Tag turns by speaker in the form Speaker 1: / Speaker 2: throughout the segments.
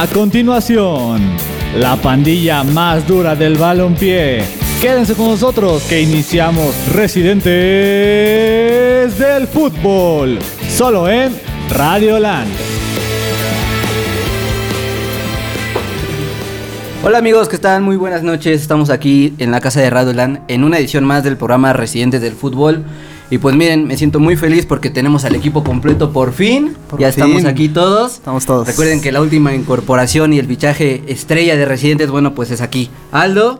Speaker 1: A continuación, la pandilla más dura del balompié. Quédense con nosotros que iniciamos Residentes del Fútbol, solo en Radio Land.
Speaker 2: Hola amigos, ¿qué tal? Muy buenas noches. Estamos aquí en la casa de Radio Land en una edición más del programa Residentes del Fútbol. Y pues miren, me siento muy feliz porque tenemos al equipo completo por fin.
Speaker 3: Por
Speaker 2: ya
Speaker 3: fin.
Speaker 2: estamos aquí todos.
Speaker 3: Estamos todos.
Speaker 2: Recuerden que la última incorporación y el fichaje estrella de Residentes, bueno, pues es aquí. Aldo,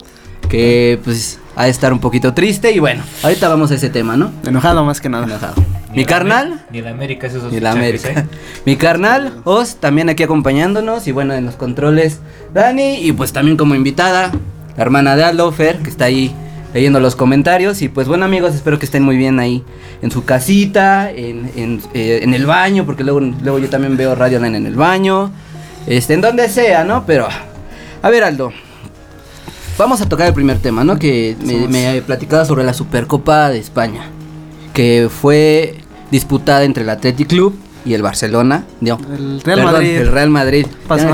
Speaker 2: que pues ha de estar un poquito triste. Y bueno, ahorita vamos a ese tema, ¿no?
Speaker 3: Enojado más que nada.
Speaker 2: Enojado.
Speaker 4: Ni
Speaker 2: Mi carnal.
Speaker 4: Ni la América es esos
Speaker 2: Y la América.
Speaker 4: ¿eh?
Speaker 2: Mi carnal, Os, también aquí acompañándonos. Y bueno, en los controles, Dani. Y pues también como invitada, la hermana de Aldo, Fer, que está ahí leyendo los comentarios. Y pues bueno, amigos, espero que estén muy bien ahí en su casita, en, en, eh, en el baño, porque luego, luego yo también veo Radio Line en el baño. Este, en donde sea, ¿no? Pero, a ver, Aldo. Vamos a tocar el primer tema, ¿no? Que me, me platicaba sobre la Supercopa de España. Que fue disputada entre el Athletic Club y el Barcelona. No,
Speaker 3: El Real
Speaker 2: perdón,
Speaker 3: Madrid.
Speaker 2: El Real Madrid.
Speaker 3: Pasó.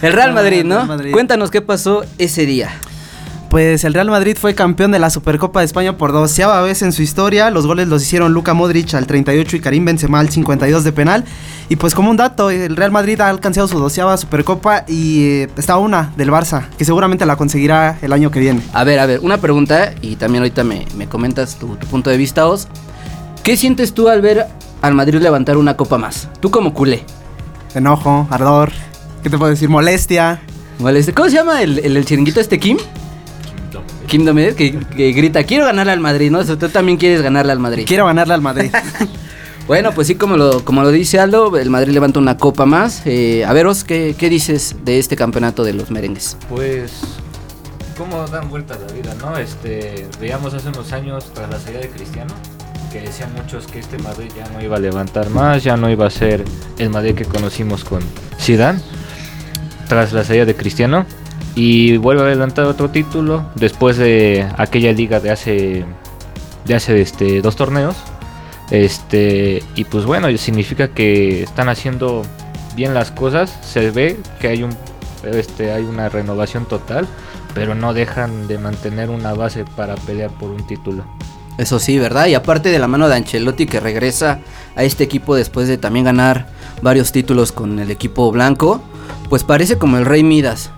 Speaker 2: El Real Madrid, ¿no?
Speaker 3: Real Madrid.
Speaker 2: Cuéntanos qué pasó ese día.
Speaker 3: Pues el Real Madrid fue campeón de la Supercopa de España por doceava vez en su historia. Los goles los hicieron Luka Modric al 38 y Karim Benzema al 52 de penal. Y pues como un dato, el Real Madrid ha alcanzado su doceava Supercopa y eh, está una del Barça, que seguramente la conseguirá el año que viene.
Speaker 2: A ver, a ver, una pregunta y también ahorita me, me comentas tu, tu punto de vista, Os. ¿Qué sientes tú al ver al Madrid levantar una copa más? Tú como culé.
Speaker 3: Enojo, ardor, ¿qué te puedo decir? Molestia.
Speaker 2: ¿Cómo se llama el, el, el chiringuito este Kim? Kim Domínguez, que, que grita, quiero ganarle al Madrid, ¿no? O sea, tú también quieres ganarle al Madrid.
Speaker 3: Quiero ganarle al Madrid.
Speaker 2: Bueno, pues sí, como lo, como lo dice Aldo, el Madrid levanta una copa más. Eh, a veros, ¿qué, ¿qué dices de este campeonato de los merengues?
Speaker 4: Pues, ¿cómo dan vueltas la vida, no? Este, veíamos hace unos años tras la salida de Cristiano, que decían muchos que este Madrid ya no iba a levantar más, ya no iba a ser el Madrid que conocimos con Zidane, tras la salida de Cristiano. Y vuelve a levantar otro título después de aquella liga de hace, de hace este, dos torneos. Este, y pues bueno, significa que están haciendo bien las cosas. Se ve que hay un este, hay una renovación total, pero no dejan de mantener una base para pelear por un título.
Speaker 2: Eso sí, ¿verdad? Y aparte de la mano de Ancelotti que regresa a este equipo después de también ganar varios títulos con el equipo blanco, pues parece como el Rey Midas.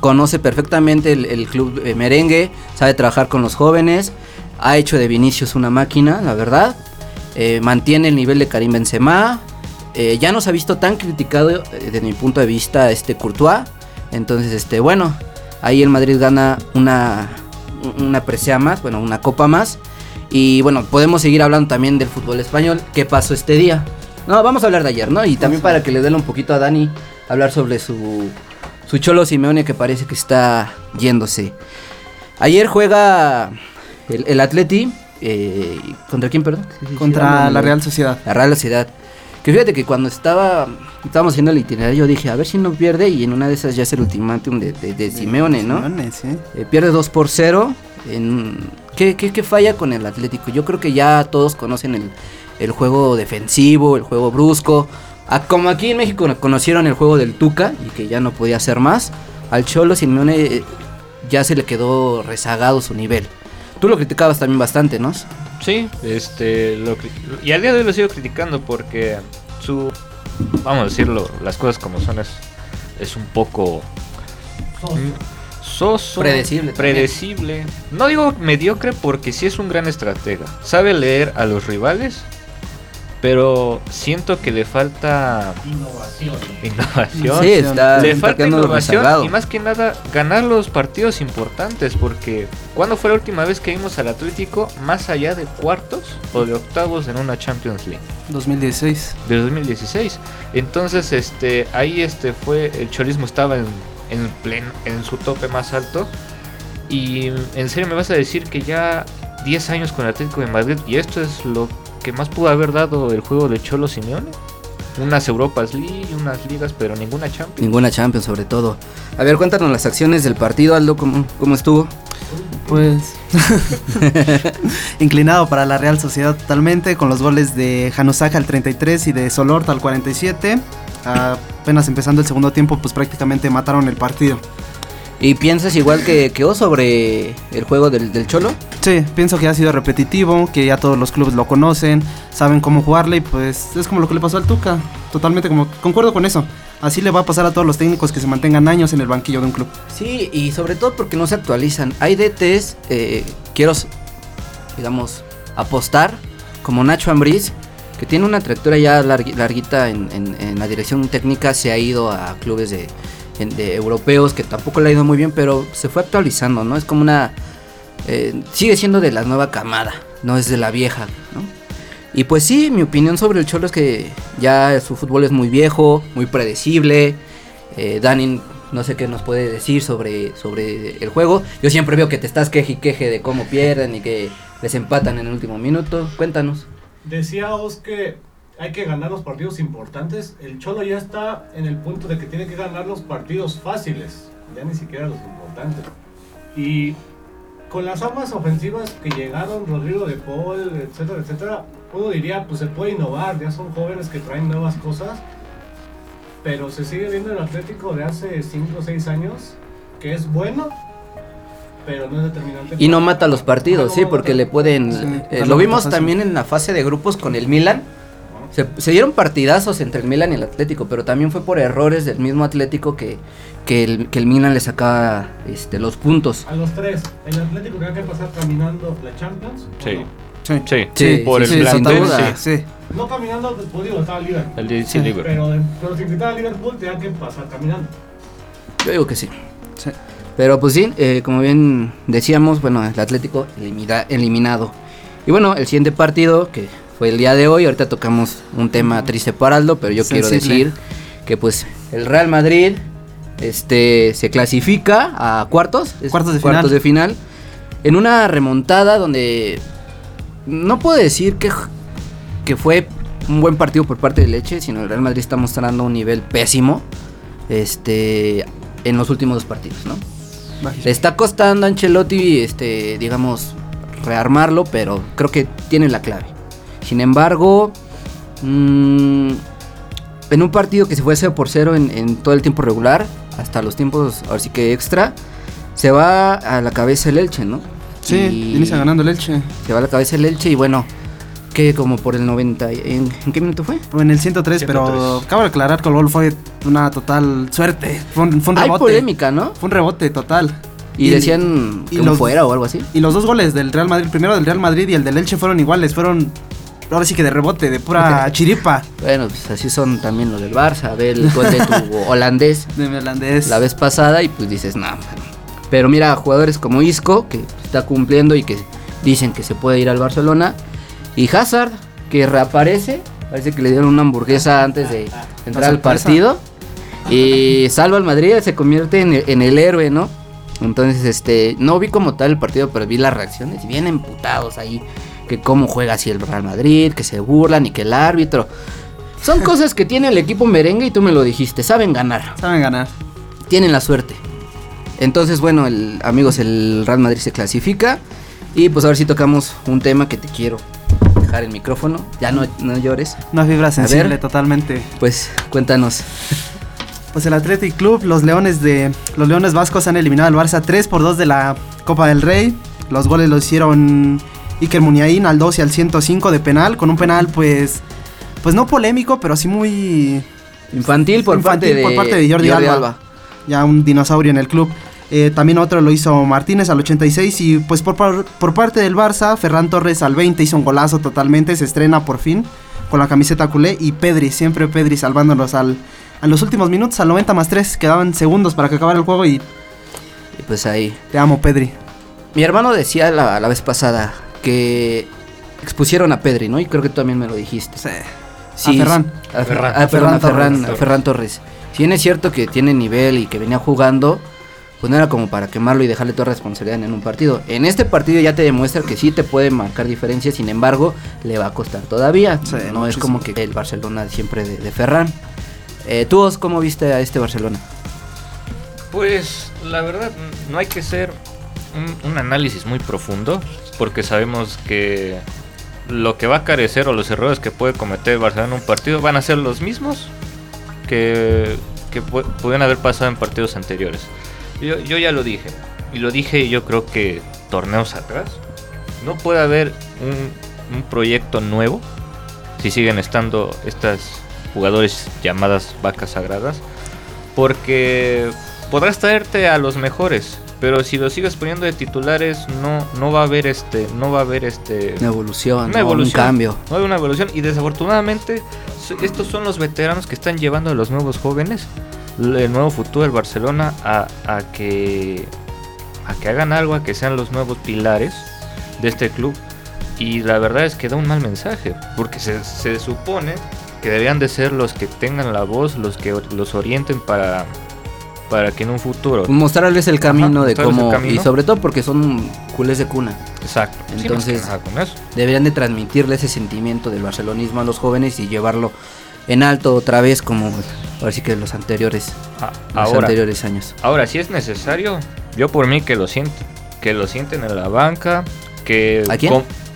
Speaker 2: Conoce perfectamente el, el club eh, merengue, sabe trabajar con los jóvenes, ha hecho de Vinicius una máquina, la verdad. Eh, mantiene el nivel de Karim Benzema. eh, ya nos ha visto tan criticado eh, desde mi punto de vista este Courtois. Entonces, este, bueno, ahí el Madrid gana una, una presea más, bueno, una copa más. Y bueno, podemos seguir hablando también del fútbol español. ¿Qué pasó este día? No, vamos a hablar de ayer, ¿no? Y también para que le dé un poquito a Dani hablar sobre su, su Cholo Simeone que parece que está yéndose. Ayer juega el, el Atleti. eh, ¿Contra quién, perdón?
Speaker 3: Contra la Real Sociedad.
Speaker 2: La Real Sociedad. Que fíjate que cuando estaba estábamos haciendo el itinerario, yo dije, a ver si no pierde. Y en una de esas ya es el ultimátum de, de, de Simeone, ¿no?
Speaker 3: Simeone, sí.
Speaker 2: Eh, pierde 2 por 0. En... ¿Qué, qué, qué falla con el Atlético? Yo creo que ya todos conocen el, el juego defensivo, el juego brusco. A- como aquí en México conocieron el juego del Tuca y que ya no podía hacer más. Al Cholo Simeone eh, ya se le quedó rezagado su nivel. Tú lo criticabas también bastante, ¿no?
Speaker 4: Sí, este, lo y al día de hoy lo sigo criticando porque su, vamos a decirlo, las cosas como son es, es un poco soso,
Speaker 2: Predecible también.
Speaker 4: predecible. No digo mediocre porque sí es un gran estratega, sabe leer a los rivales, pero siento que le falta innovación.
Speaker 2: Sí, está,
Speaker 4: Le falta innovación y más que nada ganar los partidos importantes porque ¿cuándo fue la última vez que vimos al Atlético más allá de cuartos o de octavos en una Champions League?
Speaker 3: 2016.
Speaker 4: De 2016. Entonces, este, ahí este fue, el cholismo estaba en, en pleno, en su tope más alto. Y en serio me vas a decir que ya 10 años con el Atlético de Madrid y esto es lo que más pudo haber dado el juego de Cholo Simeone. Unas Europas League, unas ligas, pero ninguna Champions.
Speaker 2: Ninguna Champions, sobre todo. A ver, cuéntanos las acciones del partido, Aldo, ¿cómo, cómo estuvo?
Speaker 3: Pues inclinado para la Real Sociedad totalmente con los goles de Januzaj al 33 y de Solort al 47. apenas empezando el segundo tiempo, pues prácticamente mataron el partido.
Speaker 2: ¿Y piensas igual que, que vos sobre el juego del, del Cholo?
Speaker 3: Sí, pienso que ha sido repetitivo, que ya todos los clubes lo conocen, saben cómo jugarle y pues es como lo que le pasó al Tuca. Totalmente como concuerdo con eso. Así le va a pasar a todos los técnicos que se mantengan años en el banquillo de un club.
Speaker 2: Sí, y sobre todo porque no se actualizan. Hay DTs, eh, quiero, digamos, apostar, como Nacho Ambriz, que tiene una trayectoria ya largui- larguita en, en- en la dirección técnica, se ha ido a clubes de, de europeos que tampoco le ha ido muy bien, pero se fue actualizando, ¿no? Es como una... eh, sigue siendo de la nueva camada, no es de la vieja, ¿no? Y pues sí, mi opinión sobre el Cholo es que ya su fútbol es muy viejo, muy predecible. Eh, Dani, no sé qué nos puede decir sobre, sobre el juego. Yo siempre veo que te estás queje y queje de cómo pierden y que les empatan en el último minuto. Cuéntanos.
Speaker 5: Decíamos que hay que ganar los partidos importantes. El Cholo ya está en el punto de que tiene que ganar los partidos fáciles, ya ni siquiera los importantes. Y con las armas ofensivas que llegaron, Rodrigo de Paul, etcétera, etcétera, uno diría, pues se puede innovar, ya son jóvenes que traen nuevas cosas. Pero se sigue viendo el Atlético de hace 5 o 6 años, que es bueno, pero no es determinante.
Speaker 2: Y no mata los partidos,
Speaker 5: Ah,
Speaker 2: sí,
Speaker 5: no
Speaker 2: porque
Speaker 5: mata.
Speaker 2: le pueden...
Speaker 3: Sí,
Speaker 2: eh, lo vimos también en la fase de grupos con el Milan. Se, se dieron partidazos entre el Milan y el Atlético, pero también fue por errores del mismo Atlético que, que, el, que el Milan le sacaba este, los puntos.
Speaker 5: A los tres, el Atlético tenía que pasar caminando la Champions. ¿o
Speaker 4: Sí.
Speaker 5: no?
Speaker 3: Sí.
Speaker 4: Sí,
Speaker 2: Sí,
Speaker 4: por
Speaker 2: sí,
Speaker 4: el plantel, sí.
Speaker 3: Sí.
Speaker 5: No caminando, pues digo, estaba Liverpool.
Speaker 4: El de sí, Liverpool.
Speaker 5: Pero, pero si quitaba Liverpool, tenía que pasar caminando.
Speaker 2: Yo digo que sí.
Speaker 3: Sí.
Speaker 2: Pero pues sí, eh, como bien decíamos, bueno, el Atlético elimina- eliminado. Y bueno, el siguiente partido, que fue el día de hoy, ahorita tocamos un tema triste para Aldo, pero yo quiero decir que pues el Real Madrid este se clasifica a cuartos,
Speaker 3: Cuartos de final.
Speaker 2: de final en una remontada donde no puedo decir que, que fue un buen partido por parte de Leche, sino el Real Madrid está mostrando un nivel pésimo este en los últimos dos partidos, ¿no? Le está costando a Ancelotti, este, digamos, rearmarlo, pero creo que tiene la clave. Sin embargo, mm, en un partido que se fue 0 por 0 en, en todo el tiempo regular, hasta los tiempos, ahora sí que extra, se va a la cabeza el Elche, ¿no?
Speaker 3: Sí,
Speaker 2: Y
Speaker 3: inicia ganando el Elche.
Speaker 2: Se va a la cabeza el Elche y bueno, que como por el 90, ¿en, en qué minuto fue?
Speaker 3: En el 103, pero
Speaker 4: 103.
Speaker 3: acabo de aclarar que el gol fue una total suerte. Fue un, fue un
Speaker 2: Hay
Speaker 3: rebote.
Speaker 2: polémica, ¿no?
Speaker 3: Fue un rebote total.
Speaker 2: Y, decían
Speaker 3: y
Speaker 2: que
Speaker 3: los-
Speaker 2: fuera o algo así.
Speaker 3: Y los dos goles del Real Madrid, primero del Real Madrid y el del Elche fueron iguales, fueron ahora sí que de rebote, de pura chiripa
Speaker 2: Bueno, pues así son también los del Barça. Ve el gol de tu holandés
Speaker 3: de holandés.
Speaker 2: la vez pasada y pues dices, no. Pero mira, jugadores como Isco, que está cumpliendo y que dicen que se puede ir al Barcelona. Y Hazard, que reaparece. Parece que le dieron una hamburguesa antes de entrar al partido. Y salva al Madrid, se convierte en el, en el héroe, ¿no? Entonces, este, no vi como tal el partido, pero vi las reacciones y bien emputados ahí. Que cómo juega así el Real Madrid, que se burlan y que el árbitro. Son cosas que tiene el equipo merengue y tú me lo dijiste, saben ganar
Speaker 3: Saben ganar.
Speaker 2: tienen la suerte. Entonces, bueno, el, amigos, el Real Madrid se clasifica. Y pues ahora sí tocamos un tema que te quiero dejar el micrófono. Ya no, no llores.
Speaker 3: Una fibra sensible
Speaker 2: ver.
Speaker 3: totalmente.
Speaker 2: Pues cuéntanos.
Speaker 3: Pues el Athletic Club, los Leones de los Leones Vascos han eliminado al Barça 3 por 2 de la Copa del Rey. Los goles los hicieron Iker Muniain al 2 y al 105 de penal, con un penal pues pues no polémico, pero sí muy
Speaker 2: Infantil por,
Speaker 3: Infantil
Speaker 2: parte, de,
Speaker 3: parte de Jordi Alba. ya un dinosaurio en el club. Eh, también otro lo hizo Martínez al 86 y pues por, par- por parte del Barça, Ferran Torres al 20 hizo un golazo totalmente, se estrena por fin con la camiseta culé y Pedri, siempre Pedri salvándolos al, a los últimos minutos, al 90 más 3, quedaban segundos para que acabara el juego y
Speaker 2: Y pues ahí.
Speaker 3: te amo Pedri.
Speaker 2: Mi hermano decía la, la vez pasada que expusieron a Pedri, ¿no? Y creo que tú también me lo dijiste.
Speaker 3: A Ferran.
Speaker 2: A, Fer-
Speaker 4: Ferran.
Speaker 2: a Ferran, a
Speaker 3: Ferran
Speaker 2: Ferran,
Speaker 3: Torres.
Speaker 2: a Ferran Torres. Si bien es cierto que tiene nivel y que venía jugando, pues no era como para quemarlo y dejarle toda responsabilidad en un partido. En este partido ya te demuestra que sí te puede marcar diferencias, sin embargo, le va a costar todavía.
Speaker 3: Sí,
Speaker 2: no es como que el Barcelona siempre de, de Ferran. Eh, ¿Tú, Os, cómo viste a este Barcelona?
Speaker 4: Pues la verdad no hay que ser un, un análisis muy profundo porque sabemos que lo que va a carecer o los errores que puede cometer Barcelona en un partido van a ser los mismos que, que pu- pudieron haber pasado en partidos anteriores. Yo, ya lo dije, y lo dije yo creo que torneos atrás, no puede haber un, un proyecto nuevo si siguen estando estas jugadores llamadas vacas sagradas, porque podrás traerte a los mejores, pero si los sigues poniendo de titulares no, no va a haber este, no va a haber este
Speaker 2: Una evolución,
Speaker 4: una
Speaker 2: ¿no?
Speaker 4: evolución.
Speaker 2: un cambio.
Speaker 4: no hay una evolución y desafortunadamente estos son los veteranos que están llevando a los nuevos jóvenes, el nuevo futuro del Barcelona a, a que a que hagan algo, a que sean los nuevos pilares de este club y la verdad es que da un mal mensaje porque se, se supone que deberían de ser los que tengan la voz, los que los orienten para para que en un futuro
Speaker 2: Mostrarles el camino de cómo.
Speaker 4: camino.
Speaker 2: Y sobre todo porque son culés de cuna.
Speaker 4: exacto Sí, que
Speaker 2: Entonces-
Speaker 4: nada con eso.
Speaker 2: Deberían de transmitirle ese sentimiento del barcelonismo a los jóvenes y llevarlo en alto otra vez como ahora sí que los anteriores, los
Speaker 4: ahora
Speaker 2: anteriores años.
Speaker 4: Ahora, si es necesario, yo por mí que lo sienten. Que lo sienten en la banca. Que
Speaker 2: ¿A quién?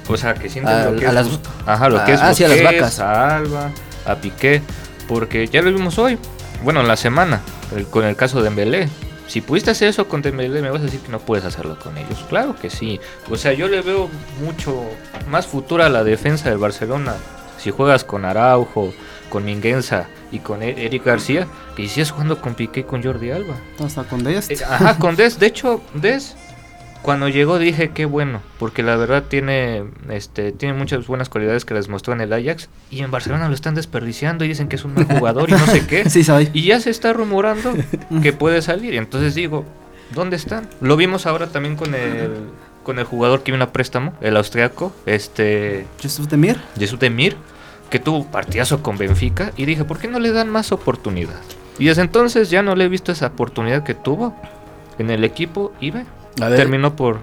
Speaker 4: o sea, que sienten
Speaker 2: A-
Speaker 4: lo que
Speaker 2: a
Speaker 4: es.
Speaker 2: las-
Speaker 4: ajá, lo que
Speaker 2: a-
Speaker 4: es.
Speaker 2: ah, sí, a las vacas.
Speaker 4: A Alba, a Piqué. Porque ya lo vimos hoy. Bueno, en la semana. el- con el caso de Dembélé. Si pudiste hacer eso con Dembélé, me vas a decir que no puedes hacerlo con ellos. Claro que sí. O sea, yo le veo mucho más futuro a la defensa del Barcelona. Si juegas con Araujo, con Minguenza y con E- Eric García, que si es jugando con Piqué y con Jordi Alba.
Speaker 3: Hasta con Dest.
Speaker 4: Eh, Ajá, con Des. De hecho, Des, cuando llegó dije qué bueno, porque la verdad tiene, este, tiene muchas buenas cualidades que les mostró en el Ajax y en Barcelona lo están desperdiciando y dicen que es un mal jugador y no sé qué.
Speaker 3: Sí, soy.
Speaker 4: Y ya se está rumorando que puede salir. Entonces digo, ¿dónde están? Lo vimos ahora también con el, con el jugador que vino a préstamo, el austriaco, este,
Speaker 3: Jesús Demir.
Speaker 4: Jesús Demir, que tuvo partidazo con Benfica y dije, ¿por qué no le dan más oportunidad? Y desde entonces ya no le he visto esa oportunidad que tuvo en el equipo y ve, terminó por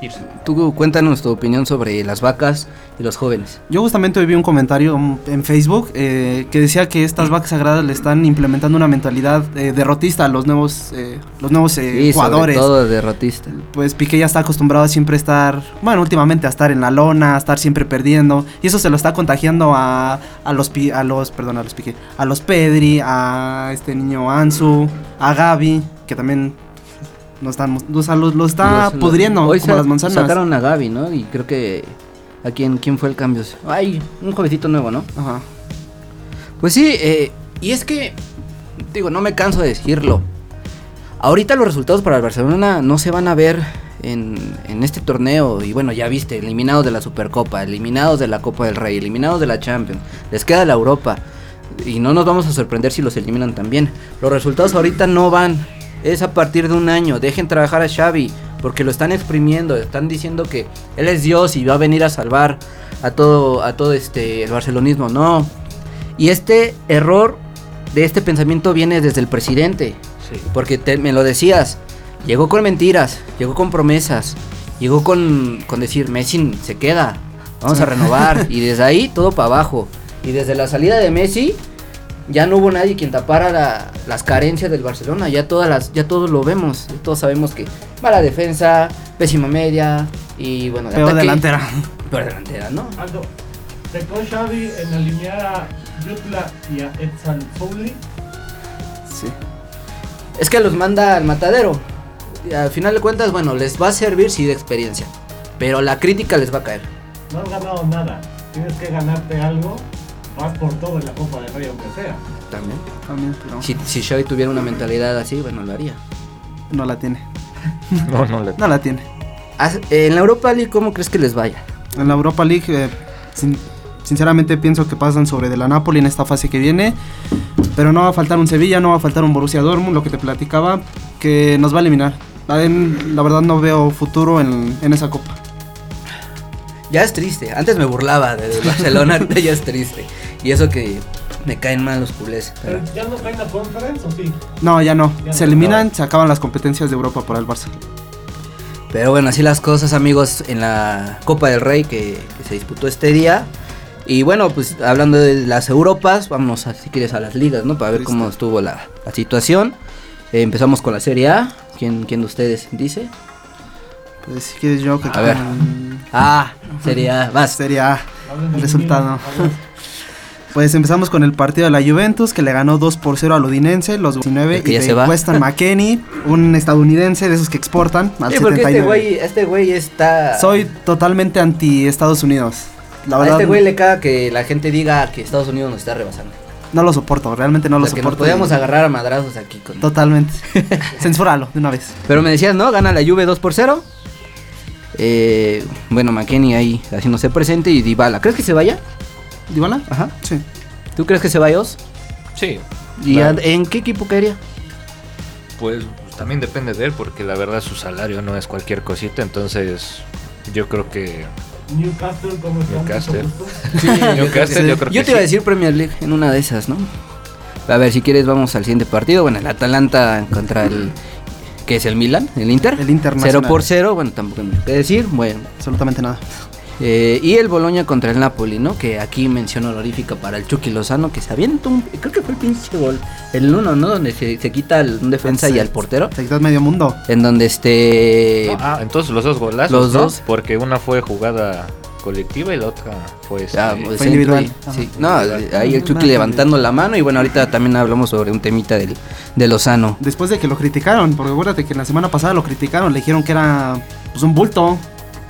Speaker 4: irse.
Speaker 2: tú cuéntanos tu opinión sobre las vacas y los jóvenes.
Speaker 3: Yo justamente hoy vi un comentario en Facebook eh, que decía que estas vacas sagradas le están implementando una mentalidad eh, derrotista a los nuevos, eh, los nuevos eh,
Speaker 2: Sí, sobre
Speaker 3: jugadores.
Speaker 2: todo derrotista.
Speaker 3: Pues Piqué ya está acostumbrado a siempre estar, bueno, últimamente a estar en la lona, a estar siempre perdiendo. Y eso se lo está contagiando a, a los, a los, perdón, a los Piqué, a los Pedri, a este niño Ansu, a Gaby, que también no están, o sea, lo, lo está
Speaker 2: Los-
Speaker 3: pudriendo
Speaker 2: Hoy
Speaker 3: como las manzanas.
Speaker 2: Sacaron a Gaby, ¿no? Y creo que. ¿A quién, quién fue el cambio? Ay, un jovencito nuevo, ¿no?
Speaker 3: Ajá.
Speaker 2: Pues sí, eh, y es que, digo, no me canso de decirlo. Ahorita los resultados para el Barcelona no se van a ver en, en este torneo. Y bueno, ya viste, eliminados de la Supercopa, eliminados de la Copa del Rey, eliminados de la Champions. Les queda la Europa. Y no nos vamos a sorprender si los eliminan también. Los resultados ahorita no van. Es a partir de un año. Dejen trabajar a Xavi. Porque lo están exprimiendo. Están diciendo que él es Dios y va a venir a salvar a todo, a todo este el barcelonismo. No. Y este error de este pensamiento viene desde el presidente.
Speaker 4: Sí.
Speaker 2: Porque te- me lo decías, llegó con mentiras, llegó con promesas, llegó con, con decir, Messi se queda, vamos a renovar. y desde ahí todo para abajo. Y desde la salida de Messi, ya no hubo nadie quien tapara la- las carencias del Barcelona. Ya, todas las, ya todos lo vemos, ya todos sabemos que mala defensa, pésima media y bueno, de
Speaker 3: Peor
Speaker 2: ataque-
Speaker 3: delantera.
Speaker 2: Peor delantera, ¿no?
Speaker 5: Aldo, pecó Xavi en alinear a Jutla y a Etzal Fouli.
Speaker 3: Sí.
Speaker 2: Es que los manda al matadero. Y al final de cuentas, bueno, les va a servir sí de experiencia. Pero la crítica les va a caer.
Speaker 5: No has ganado nada. Tienes que ganarte algo. Vas por todo en la Copa del Rey, aunque sea.
Speaker 2: También.
Speaker 3: También, pero
Speaker 2: Si, si Xavi tuviera una mentalidad así, bueno, lo haría.
Speaker 3: no la tiene.
Speaker 4: No, no le...
Speaker 3: No la tiene.
Speaker 2: En la Europa League, ¿cómo crees que les vaya?
Speaker 3: En la Europa League, eh, sin- sinceramente pienso que pasan sobre de la Napoli en esta fase que viene. Pero no va a faltar un Sevilla, no va a faltar un Borussia Dortmund, lo que te platicaba, que nos va a eliminar. La, en- la verdad no veo futuro en, en esa copa.
Speaker 2: Ya es triste. Antes me burlaba de de Barcelona, ahorita ya es triste. Y eso que me caen mal los culés.
Speaker 5: Pero
Speaker 2: pero-
Speaker 5: ya no cae en la conference o sí.
Speaker 3: No, ya no.
Speaker 5: Ya
Speaker 3: Se
Speaker 5: no.
Speaker 3: eliminan, se acaban las competencias de Europa para el Barça.
Speaker 2: Pero bueno, así las cosas, amigos, en la Copa del Rey que, que se disputó este día. Y bueno, pues hablando de las Europas, vámonos a, si quieres a las ligas, ¿no? Para ver cómo estuvo la, la situación. Eh, empezamos con la Serie A. ¿Quién, ¿Quién de ustedes dice?
Speaker 3: Pues si quieres yo que
Speaker 2: A ver. Ah, Serie A, vas.
Speaker 3: Sería
Speaker 5: del
Speaker 3: Resultado. Pues empezamos con el partido de la Juventus que le ganó 2 por 0 al Udinense, los 19
Speaker 2: El que
Speaker 3: y de
Speaker 2: se va.
Speaker 3: Weston McKenney, un estadounidense de esos que exportan al
Speaker 2: Sí, porque
Speaker 3: 79.
Speaker 2: este güey, este güey está...
Speaker 3: Soy totalmente anti Estados Unidos. La
Speaker 2: a
Speaker 3: verdad
Speaker 2: este güey le caga que la gente diga que Estados Unidos nos está rebasando.
Speaker 3: no lo soporto, realmente no
Speaker 2: o
Speaker 3: lo
Speaker 2: sea, que nos
Speaker 3: soporto.
Speaker 2: podíamos
Speaker 3: y-
Speaker 2: agarrar a madrazos aquí con...
Speaker 3: Totalmente. Censúralo de una vez.
Speaker 2: Pero me decías, ¿no? Gana la Juve 2 por 0. Eh, bueno, McKenny ahí haciéndose presente y Dybala. ¿Crees que se vaya?
Speaker 3: ¿Dybala?
Speaker 2: Ajá.
Speaker 3: Sí.
Speaker 2: ¿Tú crees que se vaya Os?
Speaker 4: Sí.
Speaker 2: ¿Y
Speaker 4: claro.
Speaker 2: a- en qué equipo caería?
Speaker 4: Pues también depende de él, porque la verdad su salario no es cualquier cosita, entonces yo creo que
Speaker 5: Newcastle, ¿cómo?
Speaker 4: Newcastle.
Speaker 5: Gusto.
Speaker 4: Newcastle,
Speaker 3: sí.
Speaker 4: yo creo que
Speaker 2: Yo te iba a
Speaker 4: sí.
Speaker 2: decir Premier League en una de esas, ¿no? A ver, si quieres vamos al siguiente partido. Bueno, el Atalanta contra el... ¿Qué es el Milan? ¿El Inter?
Speaker 3: El Inter
Speaker 2: 0
Speaker 3: Nacional.
Speaker 2: por 0, bueno, tampoco hay mucho que decir. Bueno,
Speaker 3: Absolutamente nada.
Speaker 2: Eh, y el Boloña contra el Napoli, ¿no? Que aquí mención honorífica para el Chucky Lozano, que se avienta un. Creo que fue el pinche gol. El uno, ¿no? Donde se, se quita al- un defensa y al portero.
Speaker 3: Se quitó medio mundo.
Speaker 2: En donde este.
Speaker 4: Ah, entonces los dos golazos.
Speaker 2: Los
Speaker 4: ¿no?
Speaker 2: dos.
Speaker 4: Porque una fue jugada colectiva y la otra este,
Speaker 2: ah, pues,
Speaker 3: Fue individual. Ajá.
Speaker 2: sí. No, ahí el Chucky levantando la mano. Y bueno, ahorita también hablamos sobre un temita del, de Lozano.
Speaker 3: Después de que lo criticaron, porque acuérdate que la semana pasada lo criticaron, le dijeron que era pues un bulto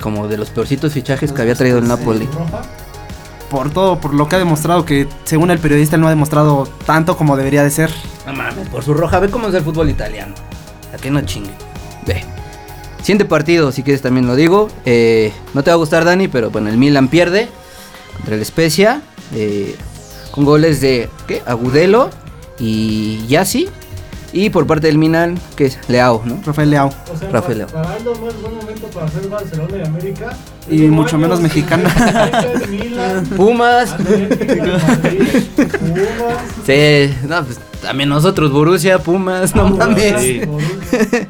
Speaker 2: Como de los peorcitos fichajes que había traído el Napoli.
Speaker 5: Roja.
Speaker 3: por todo, por lo que ha demostrado que según el periodista él no ha demostrado tanto como debería de ser.
Speaker 2: No mames, por su roja, ve cómo es el fútbol italiano. A que no chingue. Ve. Siguiente partido, si quieres también lo digo. Eh, no te va a gustar, Dani, pero bueno, el Milan pierde contra el Spezia. eh, con goles de ¿qué? Agudelo y Yassi. Y por parte del Milan, que es Leao, ¿no?
Speaker 3: Rafael Leao.
Speaker 5: O sea,
Speaker 2: Rafael
Speaker 5: pa- para Aldo no es buen momento para hacer Barcelona y América.
Speaker 3: Y mucho menos mexicana.
Speaker 5: Milan,
Speaker 2: Pumas.
Speaker 5: Madrid, Pumas.
Speaker 2: Sí, no, pues también nosotros, Borussia, Pumas, no
Speaker 5: Auras,
Speaker 2: mames.
Speaker 4: Sí.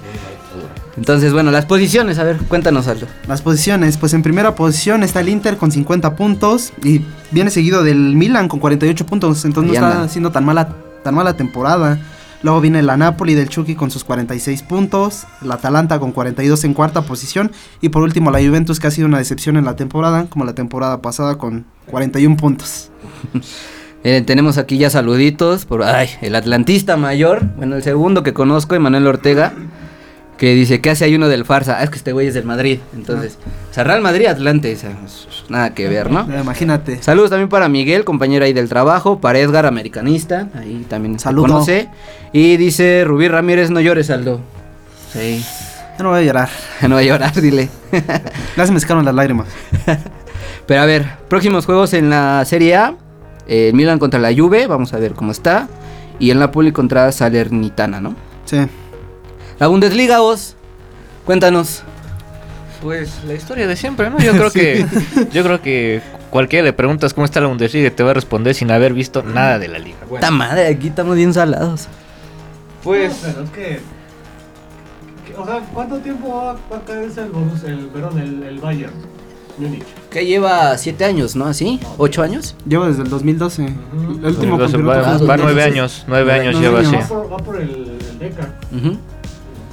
Speaker 2: Entonces, bueno, las posiciones, a ver, cuéntanos algo.
Speaker 3: Las posiciones, pues en primera posición está el Inter con 50 puntos y viene seguido del Milan con 48 puntos, entonces
Speaker 2: Ahí
Speaker 3: no está haciendo tan mala tan mala temporada. Luego viene la Napoli del Chucky con sus 46 puntos, el Atalanta con 42 en cuarta posición y por último la Juventus que ha sido una decepción en la temporada, como la temporada pasada con 41 puntos.
Speaker 2: Eh, tenemos aquí ya saluditos por ay, el atlantista mayor, bueno, el segundo que conozco, Emanuel Ortega, que dice, ¿qué hace ahí uno del Farsa? Ah, es que este güey es del Madrid, entonces, o sea, Real Madrid, Atlante, o sea, nada que ver, ¿no?
Speaker 3: Imagínate.
Speaker 2: Saludos también para Miguel, compañero ahí del trabajo, para Edgar, americanista, ahí también se
Speaker 3: Saludo.
Speaker 2: conoce, y dice, Rubí Ramírez, no llores, Aldo. Sí,
Speaker 3: Yo no voy a llorar.
Speaker 2: no va a llorar, dile.
Speaker 3: Ya se me secaron las lágrimas.
Speaker 2: Pero a ver, próximos juegos en la Serie A. eh, Milan contra la Juve, vamos a ver cómo está. Y el Napoli contra Salernitana, ¿no?
Speaker 3: Sí.
Speaker 2: La Bundesliga, vos. Cuéntanos.
Speaker 4: Pues la historia de siempre, ¿no? Yo creo que yo creo que cualquiera le preguntas cómo está la Bundesliga y te va a responder sin haber visto nada de la liga.
Speaker 2: Esta madre, aquí estamos bien salados.
Speaker 4: Pues
Speaker 5: Pero es que, que- O sea, ¿cuánto tiempo va, va a caerse el Borussia, el, perdón, el, el Bayern? Múnich.
Speaker 2: Que lleva siete años, ¿no? ¿Así? ¿Ocho años?
Speaker 3: Llevo desde el 2012. El último
Speaker 4: entonces
Speaker 3: campeonato
Speaker 4: va,
Speaker 3: fue
Speaker 4: va nueve
Speaker 3: 2012.
Speaker 4: años, nueve años lleva así.
Speaker 5: Va por, va por el, el Deca.
Speaker 2: Ujú.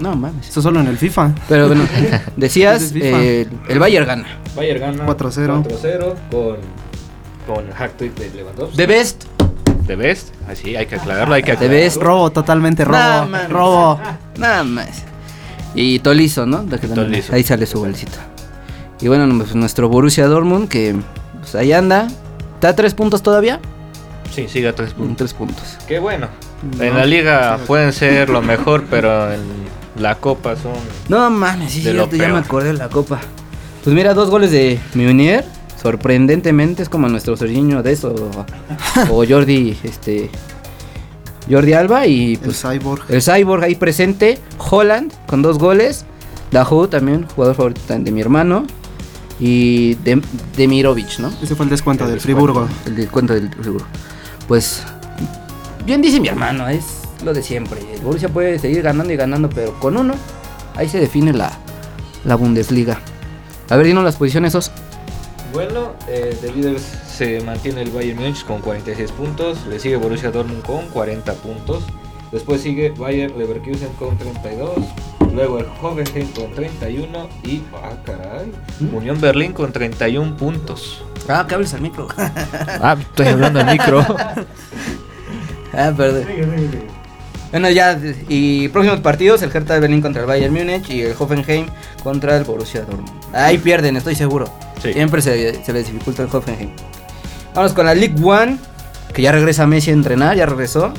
Speaker 2: No mames.
Speaker 3: Eso solo en el FIFA.
Speaker 2: Pero bueno, decías, eh, el Bayern gana.
Speaker 4: Bayern gana
Speaker 3: 4-0.
Speaker 4: 4-0 con con hack trick de Lewandowski.
Speaker 2: The best.
Speaker 4: ¿De Best? Así, hay que aclararlo, hay que
Speaker 2: De
Speaker 4: aclararlo.
Speaker 2: Best.
Speaker 3: Robo, totalmente robo.
Speaker 2: Nah, mames.
Speaker 3: robo.
Speaker 2: Nada más. Y Tolizo, ¿no? De que también-
Speaker 4: Tolizo.
Speaker 2: Ahí sale su bolsito. Y bueno, pues, nuestro Borussia Dortmund, que pues ahí anda. ¿Está a tres puntos todavía?
Speaker 4: Sí, sigue a tres
Speaker 2: En
Speaker 4: puntos.
Speaker 2: tres puntos.
Speaker 4: Qué bueno.
Speaker 3: No.
Speaker 4: En la liga pueden ser lo mejor, pero en la copa son
Speaker 2: No mames, sí,
Speaker 4: De
Speaker 2: cierto, ya me acordé de la copa. Pues mira, dos goles de Meunier. Sorprendentemente es como nuestro Serginho de eso. O Jordi, este. Jordi Alba y
Speaker 3: El
Speaker 2: pues
Speaker 3: Cyborg.
Speaker 2: el Cyborg ahí presente. Holland con dos goles. Dahu también, jugador favorito también de mi hermano. Y de, Demirovic, ¿no?
Speaker 3: Ese fue el descuento
Speaker 4: El
Speaker 3: del
Speaker 4: descuento.
Speaker 3: Friburgo.
Speaker 2: El del cuento del seguro. Pues bien dice mi hermano, es lo de siempre. El Borussia puede seguir ganando y ganando, pero con uno ahí se define la, la Bundesliga. A ver, dinos las posiciones esos.
Speaker 4: Bueno, eh, de líderes se mantiene el Bayern Múnich con 46 puntos, le sigue Borussia Dortmund con 40 puntos, después sigue Bayern Leverkusen con 32, luego el Hoffenheim con 31 y, ah caray,
Speaker 2: ¿Mm?
Speaker 4: Unión Berlín con 31 puntos.
Speaker 2: Ah, que hables al micro.
Speaker 4: Ah, estoy hablando al micro.
Speaker 2: ah, perdón. Bueno, ya, y próximos partidos, el Hertha de Berlín contra el Bayern Múnich y el Hoffenheim contra el Borussia Dortmund. Ahí pierden, estoy seguro.
Speaker 4: Sí.
Speaker 2: Siempre se, se les dificulta el Hoffenheim. Vamos con la League One, que ya regresa Messi a entrenar, ya regresó.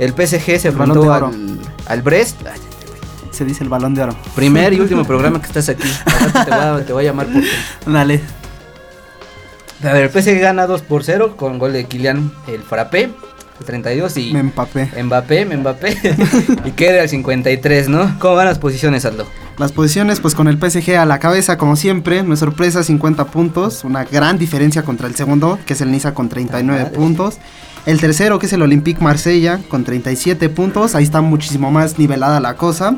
Speaker 2: El PSG se
Speaker 3: El Balón
Speaker 2: enfrentó
Speaker 3: de Oro.
Speaker 2: al, al Brest. Ay,
Speaker 3: Se dice el balón de oro.
Speaker 2: primer y último programa que estás aquí. Te voy, a, te voy a llamar por
Speaker 3: Dale.
Speaker 2: A ver, el PSG gana 2 por 0 con gol de Kylian el Frappé, 32 y
Speaker 3: Me empapé.
Speaker 2: Mbappé, Mbappé y queda el 53, ¿no? ¿Cómo van las posiciones, Aldo?
Speaker 3: Las posiciones, pues con el PSG a la cabeza, como siempre, es sorpresa, 50 puntos, una gran diferencia contra el segundo, que es el Niza con 39
Speaker 2: Madre.
Speaker 3: puntos. El tercero, que es el Olympique Marsella, con 37 puntos, ahí está muchísimo más nivelada la cosa.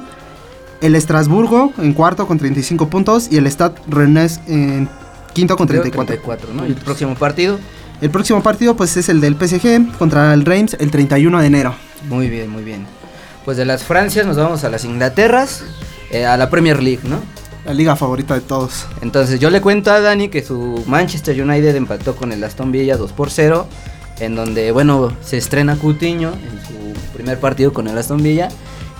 Speaker 3: El Estrasburgo en cuarto con 35 puntos y el Stade Rennes en quinto con 34.
Speaker 2: 34, ¿no? Y el próximo partido.
Speaker 3: El próximo partido pues es el del PSG contra el Reims el 31 de enero.
Speaker 2: Muy bien, muy bien. Pues de las Francias nos vamos a las Inglaterras, eh, a la Premier League, ¿no?
Speaker 3: La liga favorita de todos.
Speaker 2: Entonces yo le cuento a Dani que su Manchester United empató con el Aston Villa 2 por 0, en donde, bueno, se estrena Cutiño en su primer partido con el Aston Villa.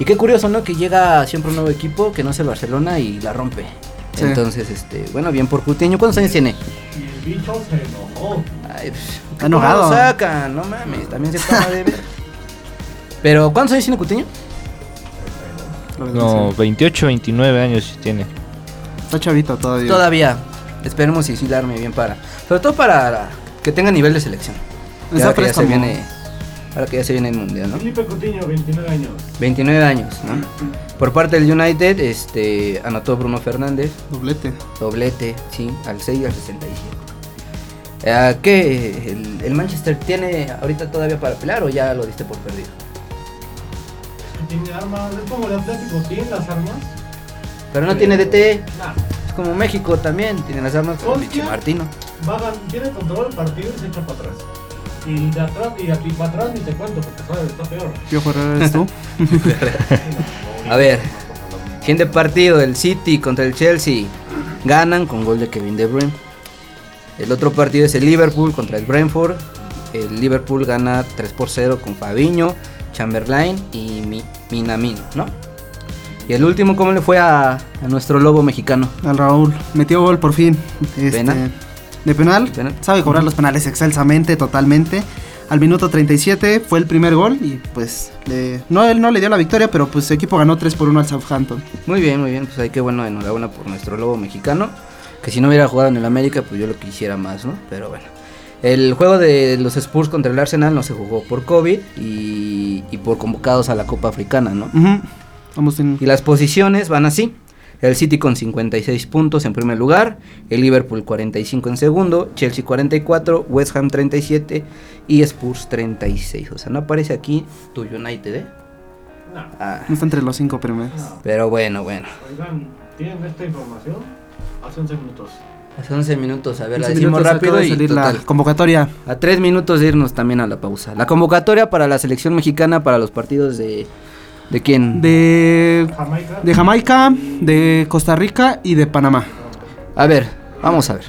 Speaker 2: Y qué curioso, ¿no? Que llega siempre un nuevo equipo, que no es el Barcelona, y la rompe.
Speaker 3: Sí.
Speaker 2: Entonces, este, bueno, bien por Cutiño. ¿Cuántos años tiene?
Speaker 5: Y el bicho se enojó.
Speaker 2: Ay, pues,
Speaker 3: Está
Speaker 2: ¿cómo
Speaker 3: enojado.
Speaker 2: lo sacan? No mames, también se acaba de ver. Pero, ¿cuántos años tiene Cutiño?
Speaker 4: No, 28, 29 años tiene.
Speaker 3: Está chavito todavía.
Speaker 2: Todavía. Esperemos si sí la arme bien para. Sobre todo para que tenga nivel de selección. Ahora que ya se viene. Ahora que ya se viene el mundial, ¿no?
Speaker 5: Felipe Coutinho, 29 años.
Speaker 2: 29 años, ¿no? Por parte del United, este anotó Bruno Fernández,
Speaker 3: Doblete.
Speaker 2: doblete, sí, al 6 y al 67. Eh, ¿Qué? El, el Manchester tiene ahorita todavía para pelear o ya lo diste por perdido?
Speaker 5: Tiene armas. Es como el Atlético, tiene las armas.
Speaker 2: Pero no tiene DT,
Speaker 5: Nah,
Speaker 2: es como México también, tiene las armas con
Speaker 5: Hostia.
Speaker 2: Martino.
Speaker 5: va a gan- tiene control el partido y se echa para atrás. Y de atrás, y aquí para atrás ni te cuento porque sabes, está peor.
Speaker 3: Pío Herrera eres tú.
Speaker 2: A ver, siguiente partido, el City contra el Chelsea. Ganan con gol de Kevin De Bruyne. El otro partido es el Liverpool contra el Brentford. El Liverpool gana 3 por 0 con Fabiño, Chamberlain y Mi- Minamino, ¿no? Y el último, ¿cómo le fue a, a nuestro lobo mexicano?
Speaker 3: Al Raúl. Metió gol por fin. Este. De penal.
Speaker 2: Penal.
Speaker 3: Sabe cobrar los penales excelsamente, totalmente. Al minuto 37 fue el primer gol y pues le- no, él no le dio la victoria, pero pues su equipo ganó 3 por 1 al Southampton.
Speaker 2: Muy bien, muy bien, pues ahí qué bueno, enhorabuena por nuestro lobo mexicano. Que si no hubiera jugado en el América, pues yo lo quisiera más, ¿no? Pero bueno. El juego de los Spurs contra el Arsenal no se jugó por COVID y, y por convocados a la Copa Africana, ¿no?
Speaker 3: Vamos en...
Speaker 2: Y las posiciones van así. El City con 56 puntos en primer lugar, el Liverpool 45 en segundo, Chelsea 44, West Ham 37 y Spurs 36. O sea, no aparece aquí tu United, ¿eh?
Speaker 5: Nah,
Speaker 2: Ah,
Speaker 3: No está entre los 5 primeros.
Speaker 5: no.
Speaker 2: pero bueno, bueno.
Speaker 5: Oigan, ¿tienen esta información? Hace 11 minutos.
Speaker 2: Hace 11 minutos, a ver, la
Speaker 3: 15
Speaker 2: decimos rápido y
Speaker 3: salir
Speaker 2: total.
Speaker 3: la convocatoria.
Speaker 2: A 3 minutos de irnos también a la pausa. La convocatoria para la selección mexicana para los partidos de... ¿De quién?
Speaker 3: De,
Speaker 5: Jamaica.
Speaker 3: de Jamaica, de Costa Rica y de Panamá.
Speaker 2: A ver, vamos a ver.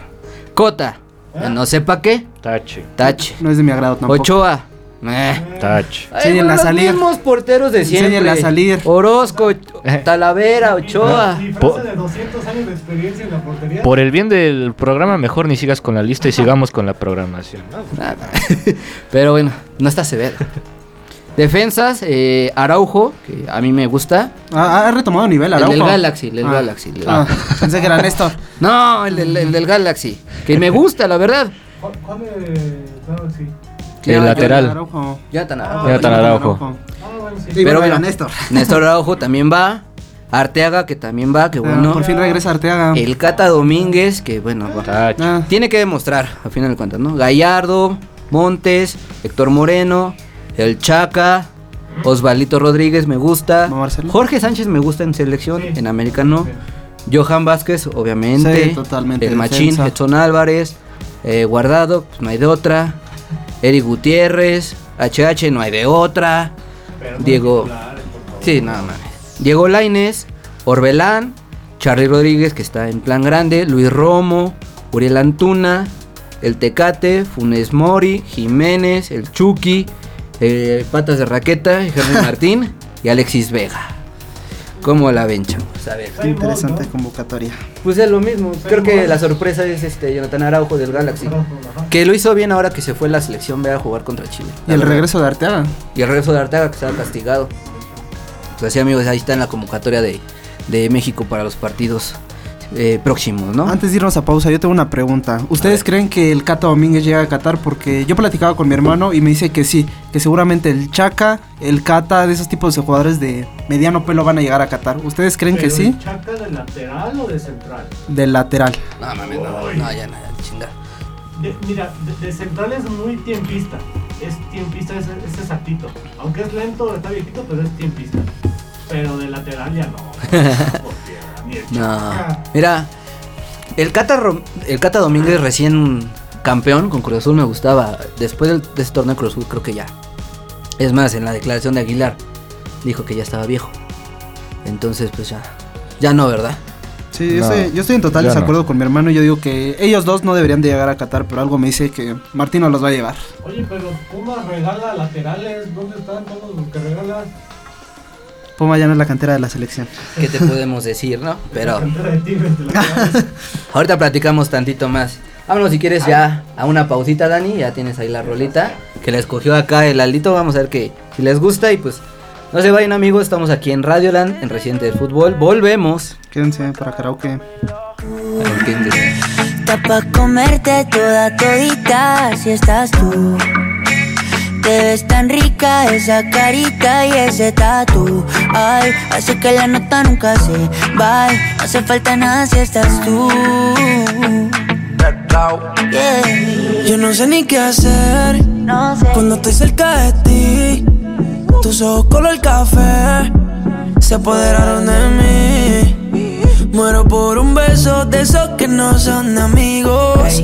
Speaker 2: Cota.
Speaker 5: ¿Eh?
Speaker 2: No sepa qué.
Speaker 4: Tache,
Speaker 2: Tache.
Speaker 3: No es de mi agrado tampoco.
Speaker 2: Ochoa. Eh.
Speaker 4: tache.
Speaker 2: Ay,
Speaker 3: Enséñenle a
Speaker 2: los
Speaker 3: salir.
Speaker 2: mismos porteros de siempre.
Speaker 3: Enséñenle a salir.
Speaker 2: Orozco, Talavera, Ochoa.
Speaker 5: Diferencia
Speaker 4: Po-
Speaker 5: de 200 años de experiencia en la portería.
Speaker 4: Por el bien del programa, mejor ni sigas con la lista y sigamos con la programación.
Speaker 2: Nada. Pero bueno, no está severo. Defensas, eh, Araujo, que a mí me gusta.
Speaker 3: Ah, ha retomado nivel,
Speaker 2: El
Speaker 3: Araujo.
Speaker 2: del Galaxy, el del
Speaker 3: Ah.
Speaker 2: Galaxy. el-
Speaker 3: Ah, pensé que era Néstor.
Speaker 2: No, el del, el del Galaxy. Que me gusta, la verdad.
Speaker 5: ¿Cuál, cuál es? Sí.
Speaker 4: El lateral.
Speaker 2: Jonathan Araujo.
Speaker 4: Jonathan Araujo.
Speaker 2: Pero
Speaker 3: bueno, Néstor.
Speaker 2: Néstor Araujo también va. Arteaga, que también va, que
Speaker 3: Ah,
Speaker 2: bueno.
Speaker 3: por fin regresa Arteaga.
Speaker 2: El Cata Domínguez, que bueno.
Speaker 3: Ah,
Speaker 2: tiene que demostrar, a final de cuentas, ¿no? Gallardo, Montes, Héctor Moreno, el Chaca, Osvalito Rodríguez me gusta. Jorge Sánchez me gusta en selección,
Speaker 5: Sí.
Speaker 2: en americano.
Speaker 5: Sí.
Speaker 2: Johan Vázquez, obviamente.
Speaker 3: Sí, totalmente,
Speaker 2: El Machín,
Speaker 3: defensa.
Speaker 2: Edson Álvarez. eh, Guardado, pues no hay de otra. Eric Gutiérrez. HH, no hay de otra.
Speaker 5: Pero
Speaker 2: Diego.
Speaker 5: titulares.
Speaker 2: Sí, nada más. Diego Laines, Orbelán, Charly Rodríguez, que está en plan grande, Luis Romo, Uriel Antuna, el Tecate, Funes Mori, Jiménez, el Chucky, eh, Patas de Raqueta, Henry Martín y Alexis Vega. ¿Cómo la ven, chavos? A ver.
Speaker 5: Same
Speaker 3: Interesante convocatoria.
Speaker 2: Pues es lo mismo. Creo que la sorpresa es este Jonathan Araujo del Galaxy. Que lo hizo bien ahora que se fue la selección a jugar contra Chile.
Speaker 3: Y el
Speaker 2: verdad.
Speaker 3: regreso de Arteaga.
Speaker 2: Y el regreso de Arteaga que estaba castigado. Pues así amigos, ahí está en la convocatoria de, de México para los partidos eh, próximos, ¿no?
Speaker 3: Antes de irnos a pausa, yo tengo una pregunta. ¿Ustedes creen que el Cata Domínguez llega a Qatar? Porque yo platicaba con mi hermano y me dice que sí, que seguramente el Chaca, el Cata, de esos tipos de jugadores de mediano pelo van a llegar a Qatar. ¿Ustedes creen que sí?
Speaker 5: ¿el ¿Chaca de lateral o de central?
Speaker 3: Del lateral.
Speaker 2: No, mames, no, no, ya nada, chinga.
Speaker 5: De- mira, de, de central es muy tiempista. Es tiempista, es, es exactito. Aunque es lento, está viejito, pero es tiempista. Pero de lateral ya no.
Speaker 2: No. Mira, el Cata, el Cata Domínguez recién campeón con Cruz Azul me gustaba. Después del, de ese torneo de Cruz Azul creo que ya. Es más, en la declaración de Aguilar dijo que ya estaba viejo. Entonces, pues ya. Ya no, ¿verdad?
Speaker 3: Sí, yo,
Speaker 4: No,
Speaker 3: estoy, yo estoy en total
Speaker 4: no.
Speaker 3: desacuerdo con mi hermano. Yo digo que ellos dos no deberían de llegar a Qatar, pero algo me dice que Martino los va a llevar.
Speaker 5: Oye, pero Puma regala laterales. ¿Dónde están todos los que regala?
Speaker 3: Puma ya no es la cantera de la selección.
Speaker 2: ¿Qué te podemos decir, no? Pero ahorita platicamos tantito más. Vámonos si quieres ya a una pausita, Dani. Ya tienes ahí la rolita que la escogió acá el Aldito. Vamos a ver que si les gusta y pues no se vayan amigos. Estamos aquí en Radioland, en Residente del Fútbol. Volvemos.
Speaker 3: Quédense para karaoke.
Speaker 6: Está pa' comerte toda todita si estás tú. Te ves tan rica esa carita y ese tatu. Ay, hace que la nota nunca se va. No hace falta nada si estás tú. Yeah.
Speaker 7: Yo no sé ni qué hacer
Speaker 6: No sé.
Speaker 7: cuando estoy cerca de ti. Tus ojos color café se apoderaron de mí. Muero por un beso de esos que no son amigos.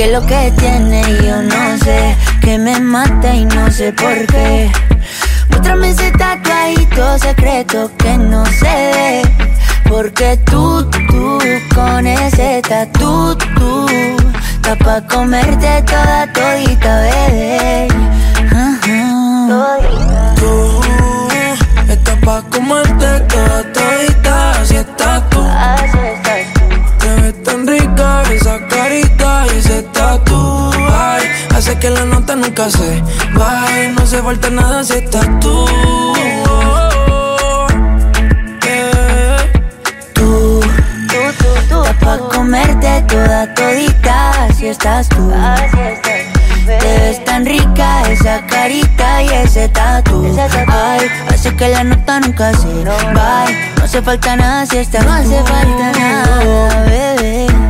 Speaker 6: Que lo que tiene yo no sé, que me mata y no sé por qué. Muéstrame ese tatuadito secreto que no se ve. Porque tú, tú, con ese tatu, tú, está pa' comerte toda todita, bebé. Ajá.
Speaker 7: Tú estás pa' comerte toda todita si estás tú.
Speaker 6: Así estás tú.
Speaker 7: Te ves tan rica esa carita y ese tatu Ay, hace que la nota nunca se baje No hace falta nada si estás tú Yeah.
Speaker 6: Tú, tú, tú, tú, está pa' comerte toda todita si estás tú. Así estás Te ves tan rica esa carita y ese tatu. Ay, hace que la nota nunca se va. No hace falta nada si estás No hace falta nada, bebé.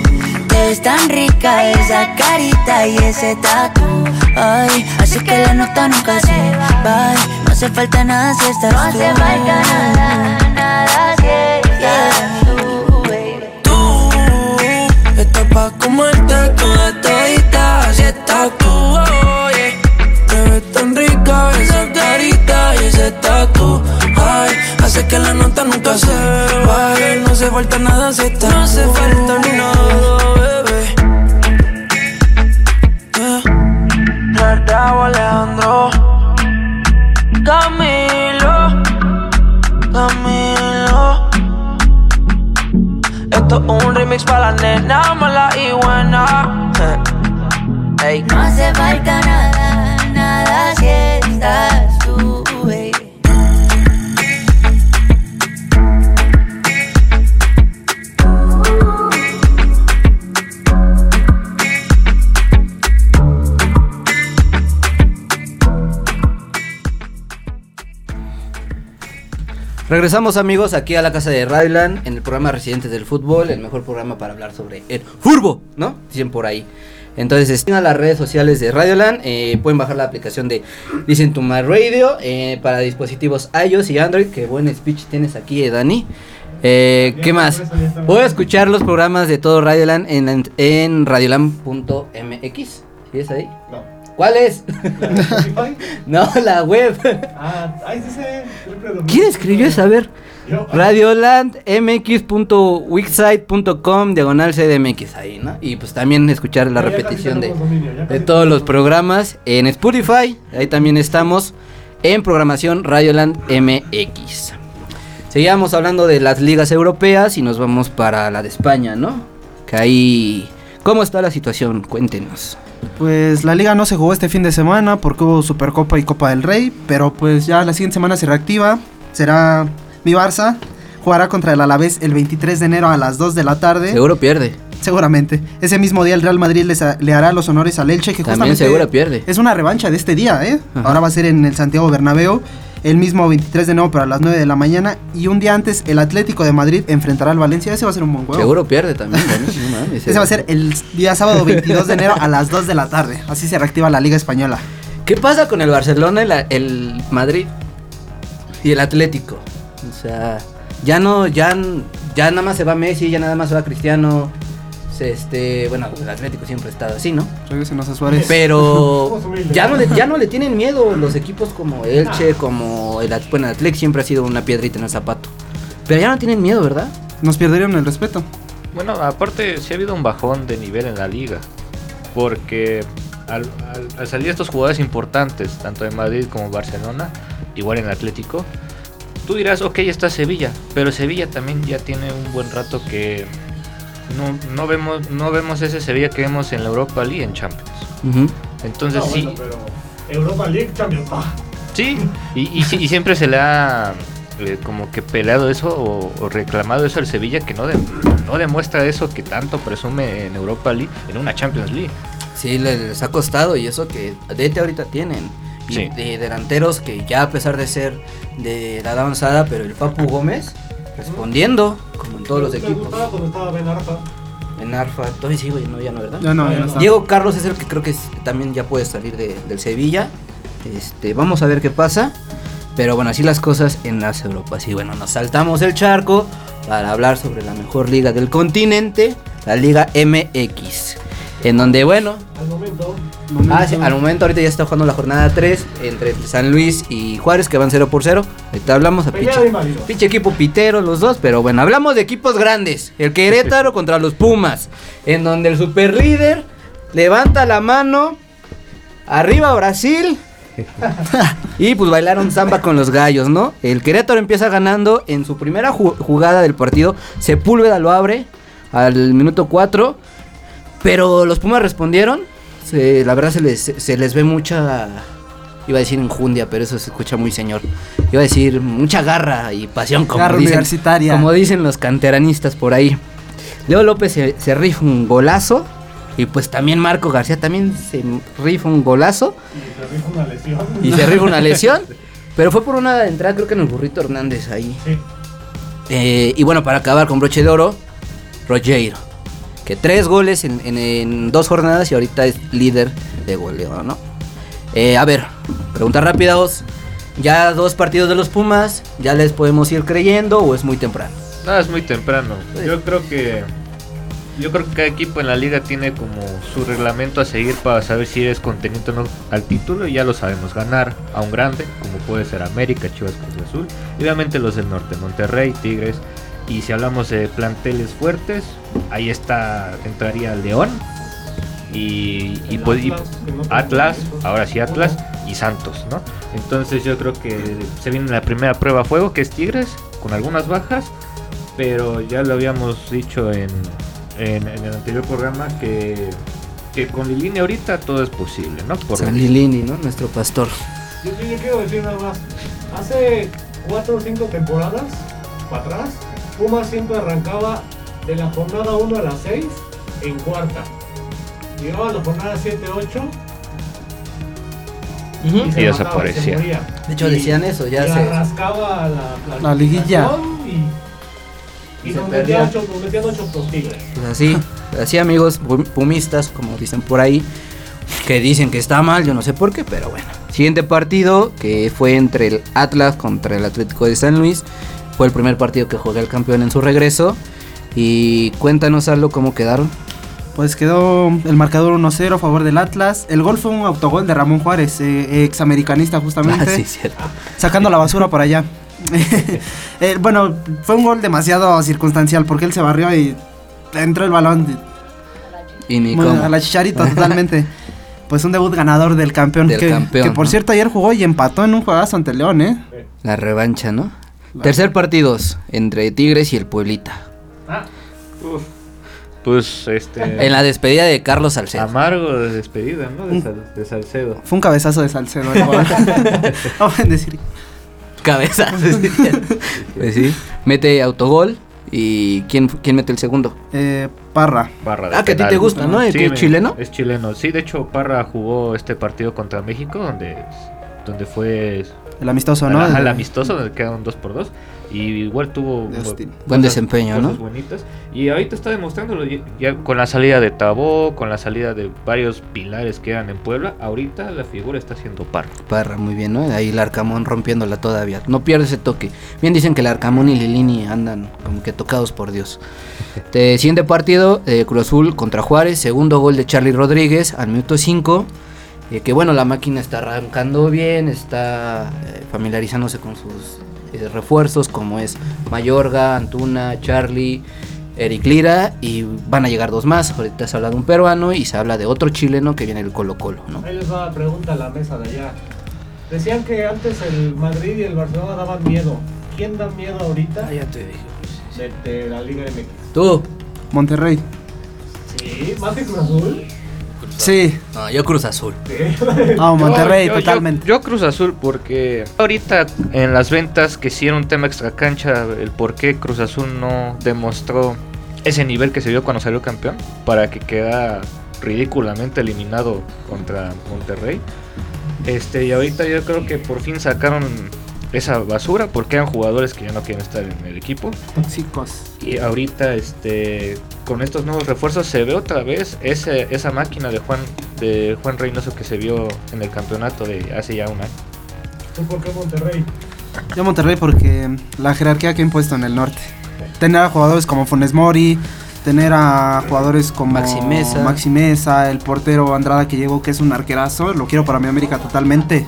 Speaker 6: Ves tan rica esa carita y ese tatu. Ay, así que la nota nunca se va. No hace falta nada si estás tú. No hace falta nada, nada si estás tú, baby.
Speaker 7: Tú estás pa' comerte toda todita si estás tú, oh, yeah. Te ves tan rica esa carita y ese tatu Ay, hace que la nota nunca se baje No hace falta nada si estás No hace falta nada, un remix para la nena mala y buena. Ey.
Speaker 6: No hace falta nada, nada si estás
Speaker 2: Regresamos amigos aquí a la casa de Radioland en el programa Residentes del Fútbol, el mejor programa para hablar sobre el furbo, ¿no? Dicen por ahí. Entonces a las redes sociales de Radioland, eh, pueden bajar la aplicación de Listen to My Radio eh, para dispositivos iOS y Android, que buen speech tienes aquí, eh, Dani. ¿Qué más? Puedo escuchar los programas de todo Radioland en, en radioland.mx. ¿Sí es ahí?
Speaker 5: No.
Speaker 2: ¿Cuál es?
Speaker 5: ¿Spotify?
Speaker 2: no, la web.
Speaker 5: Ah, ahí dice.
Speaker 2: ¿Quién escribió esa? A ver. Radiolandmx.wixsite.com diagonal cdmx ahí, ¿no? Y pues también escuchar la repetición de,
Speaker 5: dominio,
Speaker 2: todos los programas en Spotify. Ahí también estamos en programación Radioland MX. Seguíamos hablando de las ligas europeas y nos vamos para la de España, ¿no? Que ahí... ¿Cómo está la situación? Cuéntenos.
Speaker 3: Pues la liga no se jugó este fin de semana porque hubo Supercopa y Copa del Rey, pero pues ya la siguiente semana se reactiva. Será mi Barça. Jugará contra el Alavés el 23 de enero a las 2 de la tarde.
Speaker 2: Seguro pierde.
Speaker 3: Seguramente. Ese mismo día el Real Madrid les le hará los honores al Elche, que
Speaker 2: También
Speaker 3: justamente
Speaker 2: seguro pierde.
Speaker 3: es una revancha de este día, ¿eh?
Speaker 2: Ajá.
Speaker 3: Ahora va a ser en el Santiago Bernabéu, el mismo 23 de enero, pero a las 9 de la mañana. Y un día antes, el Atlético de Madrid enfrentará al Valencia. Ese va a ser un buen juego.
Speaker 2: Seguro pierde también. No
Speaker 3: Ese va a ser el día sábado 22 de enero a las 2 de la tarde. Así se reactiva la Liga Española.
Speaker 2: ¿Qué pasa con el Barcelona, el, el Madrid y el Atlético? O sea, ya no, ya, ya nada más se va Messi, ya nada más se va Cristiano. Este, bueno, el Atlético siempre ha estado así, ¿no?
Speaker 3: Regresen a Suárez.
Speaker 2: Pero ya no, le, ya no le tienen miedo los equipos como Elche, como el, bueno, el Atlético siempre ha sido una piedrita en el zapato. Pero ya no tienen miedo, ¿verdad?
Speaker 3: Nos perdieron el respeto.
Speaker 4: Bueno, aparte sí ha habido un bajón de nivel en la liga. Porque al, al- al salir estos jugadores importantes, tanto en Madrid como Barcelona, igual en Atlético, tú dirás, ok, está Sevilla, pero Sevilla también ya tiene un buen rato que no, no vemos no vemos ese Sevilla que vemos en la Europa League en Champions. Entonces
Speaker 5: No,
Speaker 4: sí,
Speaker 5: bueno, pero Europa League Champions. ah,
Speaker 4: Sí, y, y, sí- y siempre se le ha eh, como que peleado eso o, o reclamado eso al Sevilla que no, de- no demuestra eso que tanto presume en Europa League, en una Champions League.
Speaker 2: Sí, le- les ha costado y eso que DT ahorita tienen. Y
Speaker 4: Sí.
Speaker 2: de delanteros que ya a pesar de ser de edad avanzada, pero el Papu Gómez respondiendo, como en todos los
Speaker 5: me
Speaker 2: equipos.
Speaker 5: gustaba cuando estaba Ben Arfa.
Speaker 2: En Arfa, todavía sí, güey, no, ya no, ¿verdad?
Speaker 3: Ya no, ya no está.
Speaker 2: Diego Carlos es el que creo que es- también ya puede salir de- del Sevilla. Este, vamos a ver qué pasa. Pero bueno, así las cosas en las Europas. Y bueno, nos saltamos el charco para hablar sobre la mejor liga del continente, la Liga MX. En donde, bueno,
Speaker 5: Al momento.
Speaker 2: Ah, sí, al momento ahorita ya está jugando la jornada 3 entre San Luis y Juárez que van 0 por 0. Ahorita hablamos a pinche, pinche equipo pitero los dos, pero bueno, hablamos de equipos grandes. El Querétaro contra los Pumas, en donde el superlíder levanta la mano, arriba Brasil. y pues bailaron samba con los gallos, ¿no? El Querétaro empieza ganando en su primera ju- jugada del partido. Sepúlveda lo abre al minuto 4. Pero los Pumas respondieron. Se- la verdad se les, se les ve mucha. Iba a decir enjundia, pero eso se escucha muy señor. Iba a decir mucha garra y pasión, como,
Speaker 3: Garra
Speaker 2: dicen,
Speaker 3: universitaria.
Speaker 2: como dicen los canteranistas por ahí. Leo López se, se rifa un golazo. Y pues también Marco García también se rifa un golazo.
Speaker 5: Y se rifa una lesión.
Speaker 2: Y se rifa una lesión. Pero fue por una entrada, creo que en el burrito Hernández ahí.
Speaker 5: Sí.
Speaker 2: Eh, y bueno, para acabar con broche de oro, Rogeiro. Que tres goles en, en- en dos jornadas y ahorita es líder de goleo, ¿no? Eh, a ver, preguntas rápidas. Ya dos partidos de los Pumas, ¿ya les podemos ir creyendo o es muy temprano?
Speaker 4: No, es muy temprano. Yo creo que yo creo que cada equipo en la liga tiene como su reglamento a seguir para saber si eres contenido o no al título y ya lo sabemos, ganar a un grande, como puede ser América, Chivas, Cruz Azul, y obviamente los del norte, Monterrey, Tigres, y si hablamos de planteles fuertes, ahí está, entraría León y, pues- y-
Speaker 5: Atlas,
Speaker 4: ahora sí Atlas y Santos, ¿no? Entonces yo creo que se viene la primera prueba a fuego que es Tigres, con algunas bajas, pero ya lo habíamos dicho en, en- en el anterior programa que, que con Lilini ahorita todo es posible, ¿no? Por
Speaker 2: San Lilini, ¿no? Nuestro pastor.
Speaker 5: Yo, yo- yo quiero decir nada más. Hace 4 o 5 temporadas para atrás, Pumas siempre arrancaba de la jornada 1 a la 6 en cuarta. Llegaba a la jornada 7-8
Speaker 2: Ujú.
Speaker 5: y, se
Speaker 4: Y
Speaker 5: mataba,
Speaker 4: desaparecía.
Speaker 5: se moría.
Speaker 2: De hecho,
Speaker 5: Y-
Speaker 2: decían eso, ya
Speaker 5: y
Speaker 2: se-
Speaker 5: arrascaba la,
Speaker 3: La liguilla.
Speaker 5: Y, y
Speaker 2: Se
Speaker 5: nos,
Speaker 2: perdía.
Speaker 5: metían ocho, nos metían ocho los tigres.
Speaker 2: Pues así, así amigos pum- pumistas, como dicen por ahí, que dicen que está mal, yo no sé por qué, pero bueno. Siguiente partido, que fue entre el Atlas contra el Atlético de San Luis, fue el primer partido que juega el campeón en su regreso. Y cuéntanos algo cómo quedaron.
Speaker 3: Pues quedó el marcador 1-0 a favor del Atlas. El gol fue un autogol de Ramón Juárez, eh, ex americanista justamente.
Speaker 2: Ah, sí, cierto.
Speaker 3: sacando la basura por allá. Eh, bueno, fue un gol demasiado circunstancial porque él se barrió y entró el balón
Speaker 2: Y ni
Speaker 3: bueno,
Speaker 2: cómo.
Speaker 3: a la chicharita totalmente. Pues un debut ganador del campeón.
Speaker 2: Del
Speaker 3: que,
Speaker 2: campeón,
Speaker 3: que por
Speaker 2: ¿no?
Speaker 3: cierto ayer jugó y empató en un juegazo ante León, ¿eh?
Speaker 2: La revancha, ¿no? Tercer partido entre Tigres y el Pueblita.
Speaker 5: Ah,
Speaker 4: Pues este.
Speaker 2: En la despedida de Carlos Salcedo.
Speaker 4: Amargo de despedida, ¿no? De, Sal- de Salcedo.
Speaker 3: Fue un cabezazo de Salcedo. No pueden decir.
Speaker 2: Cabeza. pues sí. Mete autogol. ¿Y quién, quién mete el segundo?
Speaker 3: Eh, Parra.
Speaker 4: Parra de
Speaker 2: Ah, que a ti te gusta, ¿no? ¿El que es chileno?
Speaker 4: Es chileno. Sí, de hecho, Parra jugó este partido contra México, donde, donde fue
Speaker 3: El amistoso, ¿no?
Speaker 4: Ajá, el amistoso, donde quedaron 2 por 2 Y igual tuvo
Speaker 2: Buen
Speaker 4: cosas-
Speaker 2: desempeño,
Speaker 4: cosas
Speaker 2: ¿no?
Speaker 4: bonitas. Y ahorita está demostrándolo ya, ya con la salida de Tabó, con la salida de varios pilares que eran en Puebla. Ahorita la figura está siendo Parra.
Speaker 2: Parra, muy bien, ¿no? Ahí el Arcamón rompiéndola todavía. No pierde ese toque. Bien dicen que el Arcamón y Lilini andan como que tocados por Dios. De siguiente partido, eh, Cruz Azul contra Juárez. Segundo gol de Charlie Rodríguez al minuto 5. Que bueno, la máquina está arrancando bien, está eh, familiarizándose con sus eh, refuerzos como es Mayorga, Antuna, Charlie, Eric Lira y van a llegar dos más. Ahorita se habla de un peruano y se habla de otro chileno que viene del Colo Colo, ¿no?
Speaker 5: ahí les va la pregunta a la mesa de allá. Decían que antes el Madrid y el Barcelona daban miedo. ¿Quién da miedo ahorita
Speaker 2: ya te digo.
Speaker 5: de, de la Liga MX?
Speaker 2: Tú.
Speaker 3: Monterrey.
Speaker 5: Sí, más que Cruz Azul.
Speaker 3: Sí.
Speaker 2: No, yo Cruz Azul.
Speaker 3: No, Monterrey,
Speaker 4: Yo- yo-
Speaker 3: totalmente.
Speaker 4: Yo, Cruz Azul porque ahorita en las ventas que sí era un tema extra cancha, el por qué Cruz Azul no demostró ese nivel que se vio cuando salió campeón para que queda ridículamente eliminado contra Monterrey. Este, y ahorita yo creo que por fin sacaron esa basura porque eran jugadores que ya no quieren estar en el equipo.
Speaker 3: Tóxicos.
Speaker 4: Y ahorita, este, con estos nuevos refuerzos se ve otra vez ese, esa máquina de Juan, de Juan Reynoso que se vio en el campeonato de hace ya un año.
Speaker 5: ¿Tú por qué Monterrey?
Speaker 3: Yo Monterrey porque la jerarquía que ha impuesto en el norte. Tener a jugadores como Funes Mori, tener a jugadores como
Speaker 2: Maxi Mesa.
Speaker 3: Maxi Mesa, el portero Andrada que llegó que es un arquerazo, lo quiero para mi América totalmente.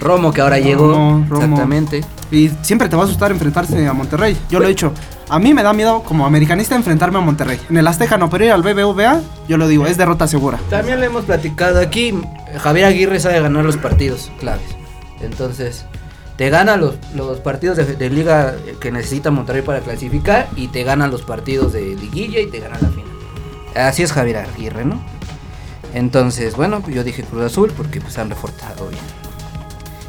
Speaker 2: Romo que ahora llegó.
Speaker 3: Romo, Romo.
Speaker 2: Exactamente.
Speaker 3: Y siempre te va a asustar enfrentarse a Monterrey. Yo lo he dicho. A mí me da miedo como americanista enfrentarme a Monterrey. En el Azteca no, pero ir al BBVA, yo lo digo, es derrota segura.
Speaker 2: También lo hemos platicado aquí. Javier Aguirre sabe ganar los partidos claves. Entonces, te gana los, los partidos de, de liga que necesita Monterrey para clasificar y te gana los partidos de liguilla y te gana la final. Así es Javier Aguirre, ¿no? Entonces, bueno, pues yo dije Cruz Azul porque pues han reforzado bien.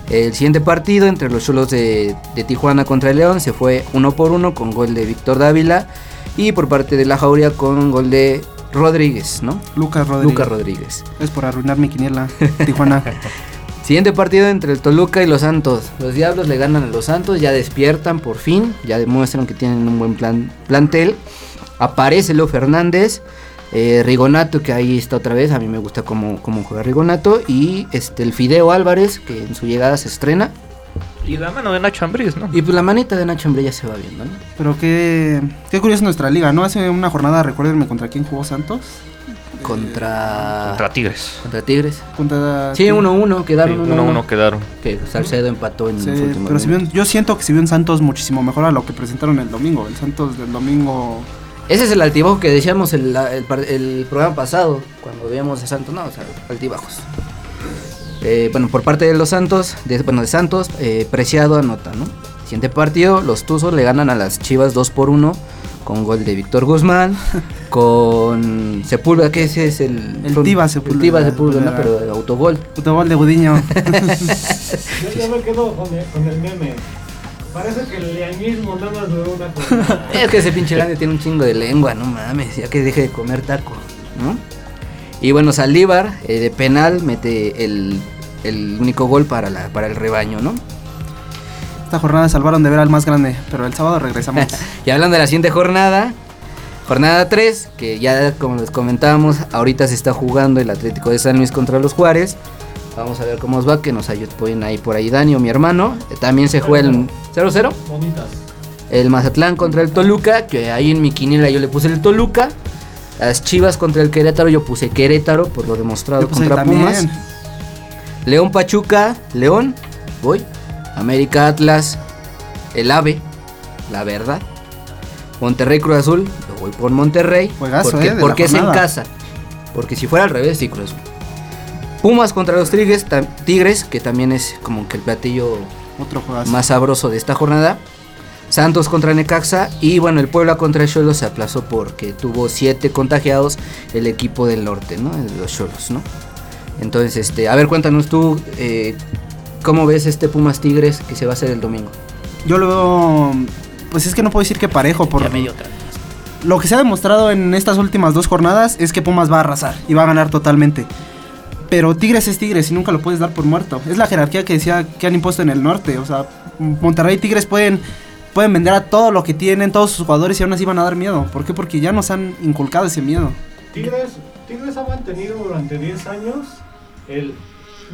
Speaker 2: El siguiente partido entre los Cholos de, de Tijuana contra el León se fue uno por uno con gol de Víctor Dávila y por parte de la Jauría con gol de Rodríguez, ¿no?
Speaker 3: Lucas Rodríguez.
Speaker 2: Lucas Rodríguez.
Speaker 3: Es por arruinar mi quiniela. Tijuana.
Speaker 2: Siguiente partido entre el Toluca y los Santos. Los Diablos le ganan a los Santos, ya despiertan por fin, ya demuestran que tienen un buen plan, plantel. Aparece Leo Fernández, eh, Rigonato, que ahí está otra vez, a mí me gusta cómo, cómo juega Rigonato, y este, el Fideo Álvarez, que en su llegada se estrena.
Speaker 4: Y la mano de Nacho Ambriz, ¿no?
Speaker 2: Y pues la manita de Nacho Hombre ya se va viendo, ¿no?
Speaker 3: Pero qué, qué curiosa nuestra liga, ¿no? Hace una jornada, recuérdenme contra quién jugó Santos.
Speaker 2: Contra,
Speaker 4: Contra Tigres.
Speaker 2: contra Tigres.
Speaker 3: Contra
Speaker 2: Sí, 1-1, quedaron 1-1.
Speaker 4: 1-1 quedaron.
Speaker 2: Que Salcedo empató en
Speaker 3: Sí,
Speaker 2: los últimos
Speaker 3: pero si vio- yo siento que si vio un Santos muchísimo mejor a lo que presentaron el domingo. El Santos del domingo.
Speaker 2: Ese es el altibajo que decíamos el, el programa pasado, cuando veíamos a Santos, no, o sea, altibajos. Eh, bueno, por parte de los Santos, de, bueno, de Santos, eh, Preciado anota, ¿no? Siguiente partido, los Tuzos le ganan a las Chivas 2 por 1 con gol de Víctor Guzmán, con Sepúlveda, que ese es el...
Speaker 3: El
Speaker 2: son-
Speaker 3: Tiva
Speaker 2: el
Speaker 3: Sepúlveda,
Speaker 2: Tiva Sepúlveda, ¿no? Pero de autogol.
Speaker 3: Puto gol de Gudiño.
Speaker 5: Yo, yo me quedo con el, con el meme. Parece que el leañismo nada más duró una jornada.
Speaker 2: Es que ese pinche grande tiene un chingo de lengua, no mames, ya que deje de comer taco, ¿no? Y bueno, Saldívar eh, de penal mete el el único gol para, la, para el rebaño, ¿no?
Speaker 3: Esta jornada salvaron de ver al más grande, pero el sábado regresamos.
Speaker 2: Y hablando de la siguiente jornada, jornada 3, que ya como les comentábamos, ahorita se está jugando el Atlético de San Luis contra los Juárez. Vamos a ver cómo os va, que nos ayuden ahí por ahí Dani o mi hermano. Eh, También se juega el 0-0.
Speaker 5: Bonitas.
Speaker 2: El Mazatlán contra el Toluca, que ahí en mi quiniela yo le puse el Toluca. Las Chivas contra el Querétaro, yo puse Querétaro por lo demostrado contra. Pumas. León Pachuca, León, voy. América Atlas, el AVE, la verdad. Monterrey Cruz Azul, yo voy por Monterrey.
Speaker 3: Juegazo,
Speaker 2: porque
Speaker 3: eh,
Speaker 2: porque es en casa. Porque si fuera al revés, sí Cruz Azul. Pumas contra los Tigres, Tigres, que también es como que el platillo
Speaker 3: Otro
Speaker 2: más sabroso de esta jornada. Santos contra Necaxa y bueno, el Puebla contra el Cholos se aplazó porque tuvo siete contagiados el equipo del norte, ¿no? De los Cholos, ¿no? Entonces, este, a ver, cuéntanos tú, eh, ¿cómo ves este Pumas Tigres que se va a hacer el domingo?
Speaker 3: Yo lo veo. Pues es que no puedo decir que parejo, por
Speaker 2: Ya me dio otra.
Speaker 3: lo que se ha demostrado en estas últimas dos jornadas es que Pumas va a arrasar y va a ganar totalmente. Pero Tigres es Tigres y nunca lo puedes dar por muerto. Es la jerarquía que decía que han impuesto en el norte. O sea, Monterrey y Tigres pueden, pueden vender a todo lo que tienen, todos sus jugadores y aún así van a dar miedo. ¿Por qué? Porque ya nos han inculcado ese miedo.
Speaker 5: Tigres, Tigres ha mantenido durante 10 años el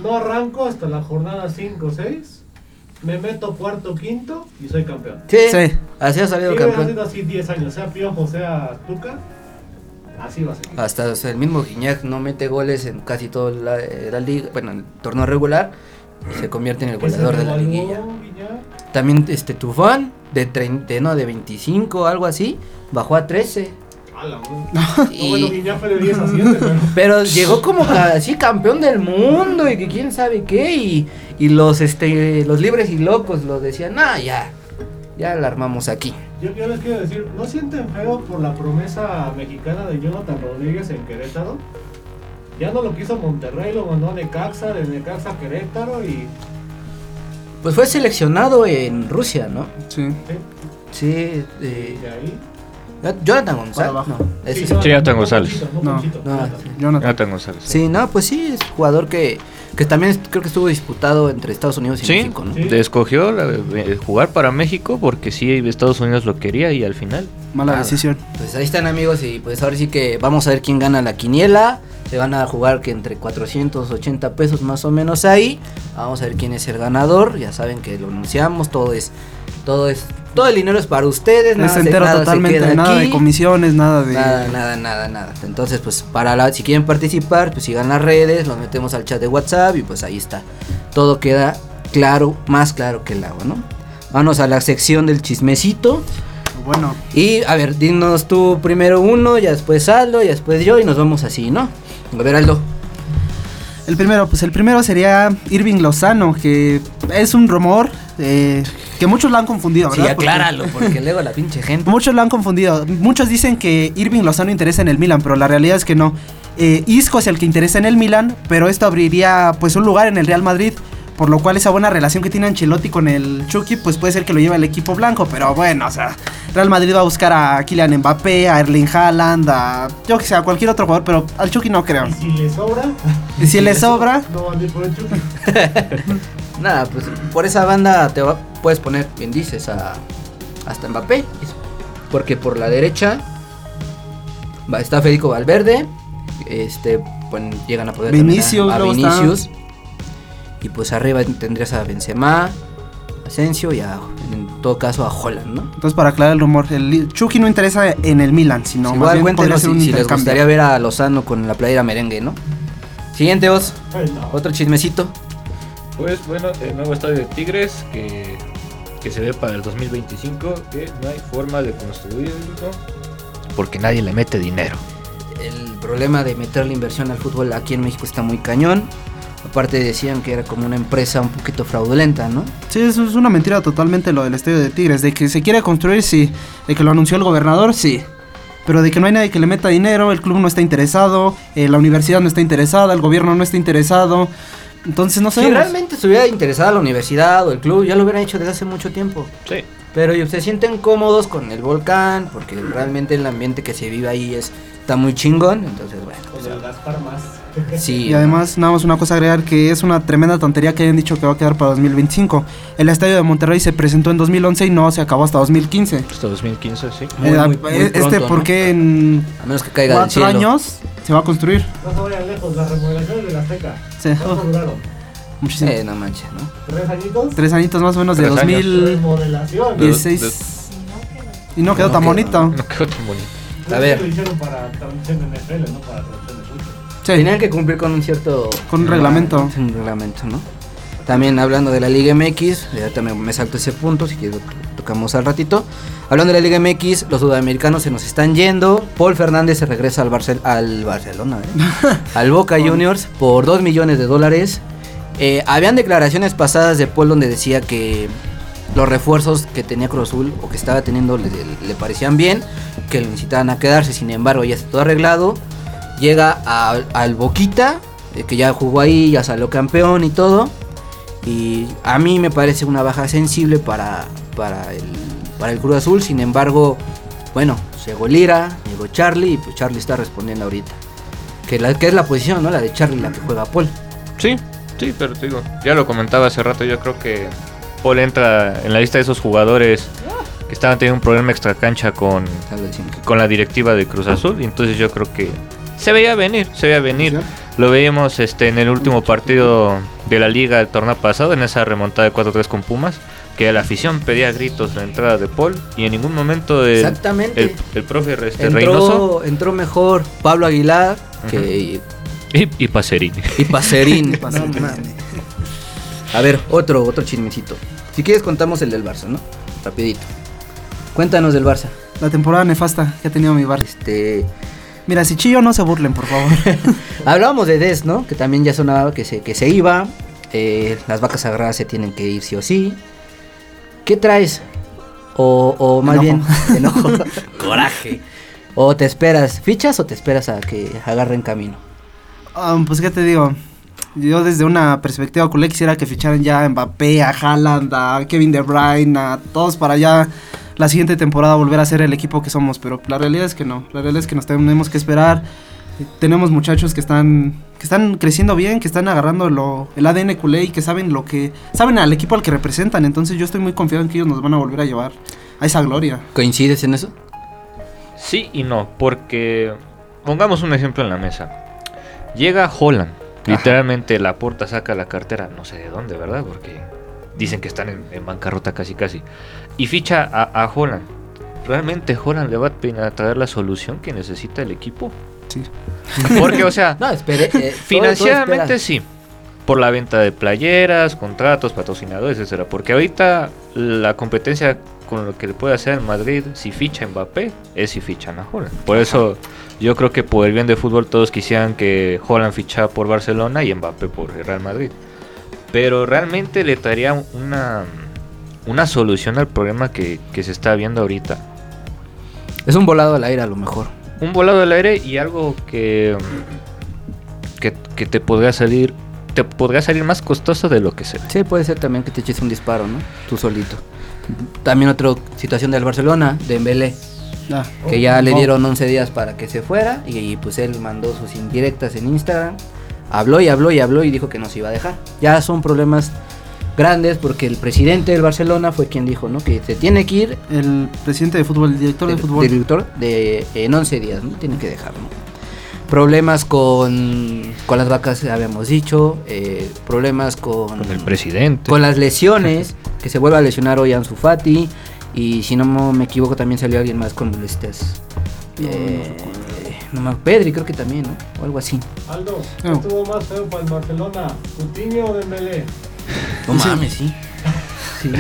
Speaker 5: no arranco hasta la jornada 5 o 6. Me meto cuarto, quinto y soy campeón.
Speaker 2: Sí,
Speaker 3: Sí.
Speaker 2: así ha salido
Speaker 5: Tigres ha
Speaker 2: campeón.
Speaker 5: sido así 10 años, sea Piojo, sea Tuca. Así va a seguir.
Speaker 2: Hasta o sea, el mismo Guiñac no mete goles en casi toda la, la liga, bueno, en el torneo regular. y Se convierte en el goleador de la liguilla. También este Tufán, de, 30, no, de 25 algo así, bajó a 13.
Speaker 5: Ala, no.
Speaker 2: Y-
Speaker 5: Bueno, Guiñac fue de 10 a 7, pero.
Speaker 2: Llegó como así campeón del mundo y que quién sabe qué. Y, y los este los libres y locos lo decían, ah, ya, ya la armamos aquí.
Speaker 5: Yo, yo les quiero decir, ¿no sienten feo por la promesa mexicana de Jonathan Rodríguez en Querétaro? Ya no lo quiso Monterrey, lo mandó a Necaxa, de Necaxa a Querétaro y.
Speaker 2: Pues fue seleccionado en Rusia, ¿no?
Speaker 3: Sí.
Speaker 2: Sí, eh,
Speaker 5: de ahí.
Speaker 2: Jonathan González. No,
Speaker 5: Sí,
Speaker 4: Sí, Jonathan González.
Speaker 5: No,
Speaker 3: No.
Speaker 5: Ponchito,
Speaker 2: No,
Speaker 5: Jonathan.
Speaker 2: sí.
Speaker 3: Jonathan.
Speaker 4: Jonathan González.
Speaker 2: Sí, no, pues sí, es jugador que, que también creo que estuvo disputado entre Estados Unidos y
Speaker 4: Sí,
Speaker 2: México, ¿no?
Speaker 5: Sí.
Speaker 4: te escogió la- eh, jugar para México porque sí, Estados Unidos lo quería y al final.
Speaker 3: Mala
Speaker 2: Nada.
Speaker 3: decisión.
Speaker 2: Pues ahí están amigos y pues ahora sí que vamos a ver quién gana la quiniela. Se van a jugar que entre 480 pesos más o menos ahí. Vamos a ver quién es el ganador. Ya saben que lo anunciamos, todo es todo es todo el dinero es para ustedes,
Speaker 3: Les
Speaker 2: nada, se- se
Speaker 3: totalmente.
Speaker 2: queda
Speaker 3: Nada
Speaker 2: aquí.
Speaker 3: de comisiones, nada de.
Speaker 2: Nada, nada, nada, nada. Entonces, pues para la, si quieren participar, pues sigan las redes, los metemos al chat de WhatsApp y pues ahí está. Todo queda claro, más claro que el agua, ¿no? Vamos a la sección del chismecito.
Speaker 3: Bueno,
Speaker 2: Y a ver, dinos tú primero uno, ya después Aldo, ya después yo y nos vamos así, ¿no? A ver, Aldo.
Speaker 3: el primero, pues el primero sería Irving Lozano, que es un rumor eh, que muchos lo han confundido,
Speaker 2: Sí,
Speaker 3: ¿verdad? Porque-
Speaker 2: acláralo, porque luego la pinche gente.
Speaker 3: Muchos lo han confundido. Muchos dicen que Irving Lozano interesa en el Milan, pero la realidad es que no. Eh, Isco es el que interesa en el Milan, pero esto abriría pues un lugar en el Real Madrid. Por lo cual esa buena relación que tiene Ancelotti con el Chucky, pues puede ser que lo lleve el equipo blanco. Pero bueno, o sea, Real Madrid va a buscar a Kylian Mbappé, a Erling Haaland, a yo que sé, a cualquier otro jugador, pero al Chucky no creo.
Speaker 5: Y si le sobra,
Speaker 3: Y si le sobra,
Speaker 5: no van a ir por el Chucky.
Speaker 2: Nada, pues por esa banda te va- puedes poner, bien dices, a, hasta Mbappé. Porque por la derecha va, está Federico Valverde. Este, pues, llegan a poder
Speaker 3: Vinicius,
Speaker 2: a, a
Speaker 3: luego está-
Speaker 2: Vinicius. Y pues arriba tendrías a Benzema, Asensio y a, en todo caso a Holland, ¿no?
Speaker 3: entonces para aclarar el rumor, el Chucky no interesa en el Milan, sino
Speaker 2: Sí,
Speaker 3: más
Speaker 2: igual
Speaker 3: bien podría
Speaker 2: cuéntenos si, si les gustaría ver a Lozano con la playera merengue, ¿no? Siguiente, Os.
Speaker 5: Ay, no.
Speaker 2: Otro chismecito.
Speaker 4: Pues bueno, el nuevo estadio de Tigres que, que se ve para el 2025, que no hay forma de construirlo porque nadie le mete dinero.
Speaker 2: El problema de meter la inversión al fútbol aquí en México está muy cañón. Aparte decían que era como una empresa un poquito fraudulenta, ¿no?
Speaker 3: Sí, eso es una mentira totalmente lo del estadio de Tigres. De que se quiere construir, sí. De que lo anunció el gobernador, sí. Pero de que no hay nadie que le meta dinero, el club no está interesado, eh, la universidad no está interesada, el gobierno no está interesado. Entonces no
Speaker 2: Si
Speaker 3: sabemos.
Speaker 2: realmente estuviera interesada la universidad o el club, ya lo hubieran hecho desde hace mucho tiempo.
Speaker 4: Sí.
Speaker 2: Pero ellos se sienten cómodos con el volcán, porque realmente el ambiente que se vive ahí es, está muy chingón. Entonces, bueno.
Speaker 5: Gaspar más.
Speaker 2: Sí.
Speaker 3: Y además, nada más una cosa a agregar que es una tremenda tontería que hayan dicho que va a quedar para 2025. El estadio de Monterrey se presentó en 2011 y no se acabó hasta 2015.
Speaker 4: Hasta 2015, sí.
Speaker 2: Muy,
Speaker 3: Eh,
Speaker 2: muy- muy
Speaker 3: este,
Speaker 2: pronto,
Speaker 3: ¿por
Speaker 2: ¿no?
Speaker 3: qué en
Speaker 2: A menos que caiga del
Speaker 3: cuatro
Speaker 2: cielo.
Speaker 3: años se va a construir?
Speaker 5: No se vayan lejos, las remodelaciones de la Azteca.
Speaker 3: Sí. Muchísimo.
Speaker 2: Eh, no manches, ¿no?
Speaker 5: ¿Tres añitos?
Speaker 3: Tres añitos más o menos de
Speaker 4: Tres años.
Speaker 5: Remodelación.
Speaker 4: De-
Speaker 3: 2016. Y no quedó
Speaker 2: No
Speaker 3: tan bonito.
Speaker 4: No quedó tan bonito.
Speaker 2: A ver.
Speaker 5: Lo hicieron para transmisión de NFL, no para transmisión de fútbol.
Speaker 3: Sí,
Speaker 2: Tenían que cumplir con un cierto...
Speaker 3: con un reglamento.
Speaker 2: Un reglamento, ¿no? También hablando de la Liga MX, ya también me salto ese punto, si quieres tocamos al ratito. Hablando de la Liga MX, los sudamericanos se nos están yendo. Paul Fernández se regresa al, Barcel al Barcelona, ¿eh? al Boca Juniors por 2 millones de dólares. Eh, habían declaraciones pasadas de Paul donde decía que los refuerzos que tenía Cruz Azul o que estaba teniendo le, parecían bien, que le necesitaban a quedarse, sin embargo ya está todo arreglado. Llega al Boquita, eh, que ya jugó ahí, ya salió campeón y todo. Y a mí me parece una baja sensible para, para, el, para el Cruz Azul. Sin embargo, bueno, llegó Lira, llegó Charlie y pues Charlie está respondiendo ahorita. Que, la, que es la posición, ¿no? La de Charlie, la que juega Paul.
Speaker 4: Sí, sí, pero te digo, ya lo comentaba hace rato, yo creo que Paul entra en la lista de esos jugadores que estaban teniendo un problema extra cancha con, con la directiva de Cruz Azul, y entonces yo creo que se veía venir, se veía venir. Lo veíamos este en el último partido de la liga el torneo pasado, en esa remontada de 4-3 con Pumas, que la afición pedía gritos la entrada de Paul y en ningún momento el,
Speaker 2: Exactamente.
Speaker 4: el, el profe este, Reynoso
Speaker 2: Entró, mejor Pablo Aguilar que,
Speaker 4: y, y Pacerini.
Speaker 2: y Pacerín.
Speaker 3: No.
Speaker 2: A ver, otro, otro chismecito. Si quieres contamos el del Barça, ¿no? Rapidito. Cuéntanos del Barça.
Speaker 3: La temporada nefasta que ha tenido mi bar.
Speaker 2: Este,
Speaker 3: Mira, si chillo no se burlen, por favor.
Speaker 2: hablábamos de Des, ¿no? Que también ya sonaba que se, que se iba. Eh, las vacas sagradas se tienen que ir sí o sí. ¿Qué traes? O, o más
Speaker 3: Enojo.
Speaker 2: bien, enojo, coraje. O te esperas, fichas o te esperas a que agarren camino.
Speaker 3: Ah, pues qué te digo. Yo desde una perspectiva culé quisiera que ficharan ya a Mbappé, a Haaland, a Kevin De Bruyne, a todos para ya la siguiente temporada volver a ser el equipo que somos, pero la realidad es que no. La realidad es que nos tenemos que esperar. Tenemos muchachos que están que están creciendo bien, que están agarrando lo, el ADN culé y que saben lo que saben al equipo al que representan. Entonces yo estoy muy confiado en que ellos nos van a volver a llevar a esa gloria.
Speaker 2: ¿Coincides en eso?
Speaker 4: Sí y no, porque pongamos un ejemplo en la mesa. Llega Holland, literalmente la puerta saca la cartera, no sé de dónde, ¿verdad? Porque dicen que están en, en bancarrota casi casi. Y ficha a, a Holland. ¿Realmente Holland le va a traer la solución que necesita el equipo?
Speaker 3: Sí.
Speaker 4: Porque, o sea,
Speaker 2: No, espere. eh, todo- todo
Speaker 4: Financieramente sí. Por la venta de playeras, contratos, patrocinadores, etcétera. Porque ahorita la competencia con lo que le puede hacer en Madrid si ficha Mbappé es si fichan a Holland. Por eso yo creo que por el bien de fútbol todos quisieran que Holland fichara por Barcelona y Mbappé por Real Madrid. Pero realmente le traería una, una solución al problema que, que se está viendo ahorita.
Speaker 2: Es un volado al aire a lo mejor.
Speaker 4: Un volado del aire y algo que, que, que te podría salir te podría salir más costoso de lo que sea.
Speaker 2: Sí, puede ser también que te eches un disparo, ¿no? Tú solito. También otra situación del Barcelona, de Dembélé,
Speaker 3: Ya.
Speaker 2: que ya le
Speaker 3: Oh.
Speaker 2: dieron 11 días para que se fuera y, y, pues él mandó sus indirectas en Instagram. Habló y habló y habló y dijo que no se iba a dejar. Ya son problemas grandes porque el presidente del Barcelona fue quien dijo, ¿no? Que se tiene que ir
Speaker 3: El presidente de fútbol, el director de fútbol.
Speaker 2: director de en 11 días, ¿no? Tiene que dejar, ¿no? Problemas con, con las vacas, habíamos dicho, eh, problemas con,
Speaker 4: Con el presidente.
Speaker 2: con las lesiones, que se vuelve a lesionar hoy Ansu Fati, y si no me equivoco también salió alguien más con molestias.
Speaker 3: No, no
Speaker 2: Eh, no me- Pedri creo que también, ¿no? O algo así.
Speaker 5: Aldo, ¿qué
Speaker 3: No.
Speaker 5: estuvo más feo para el Barcelona? ¿Coutinho o Dembélé?
Speaker 2: No mames, sí. Sí.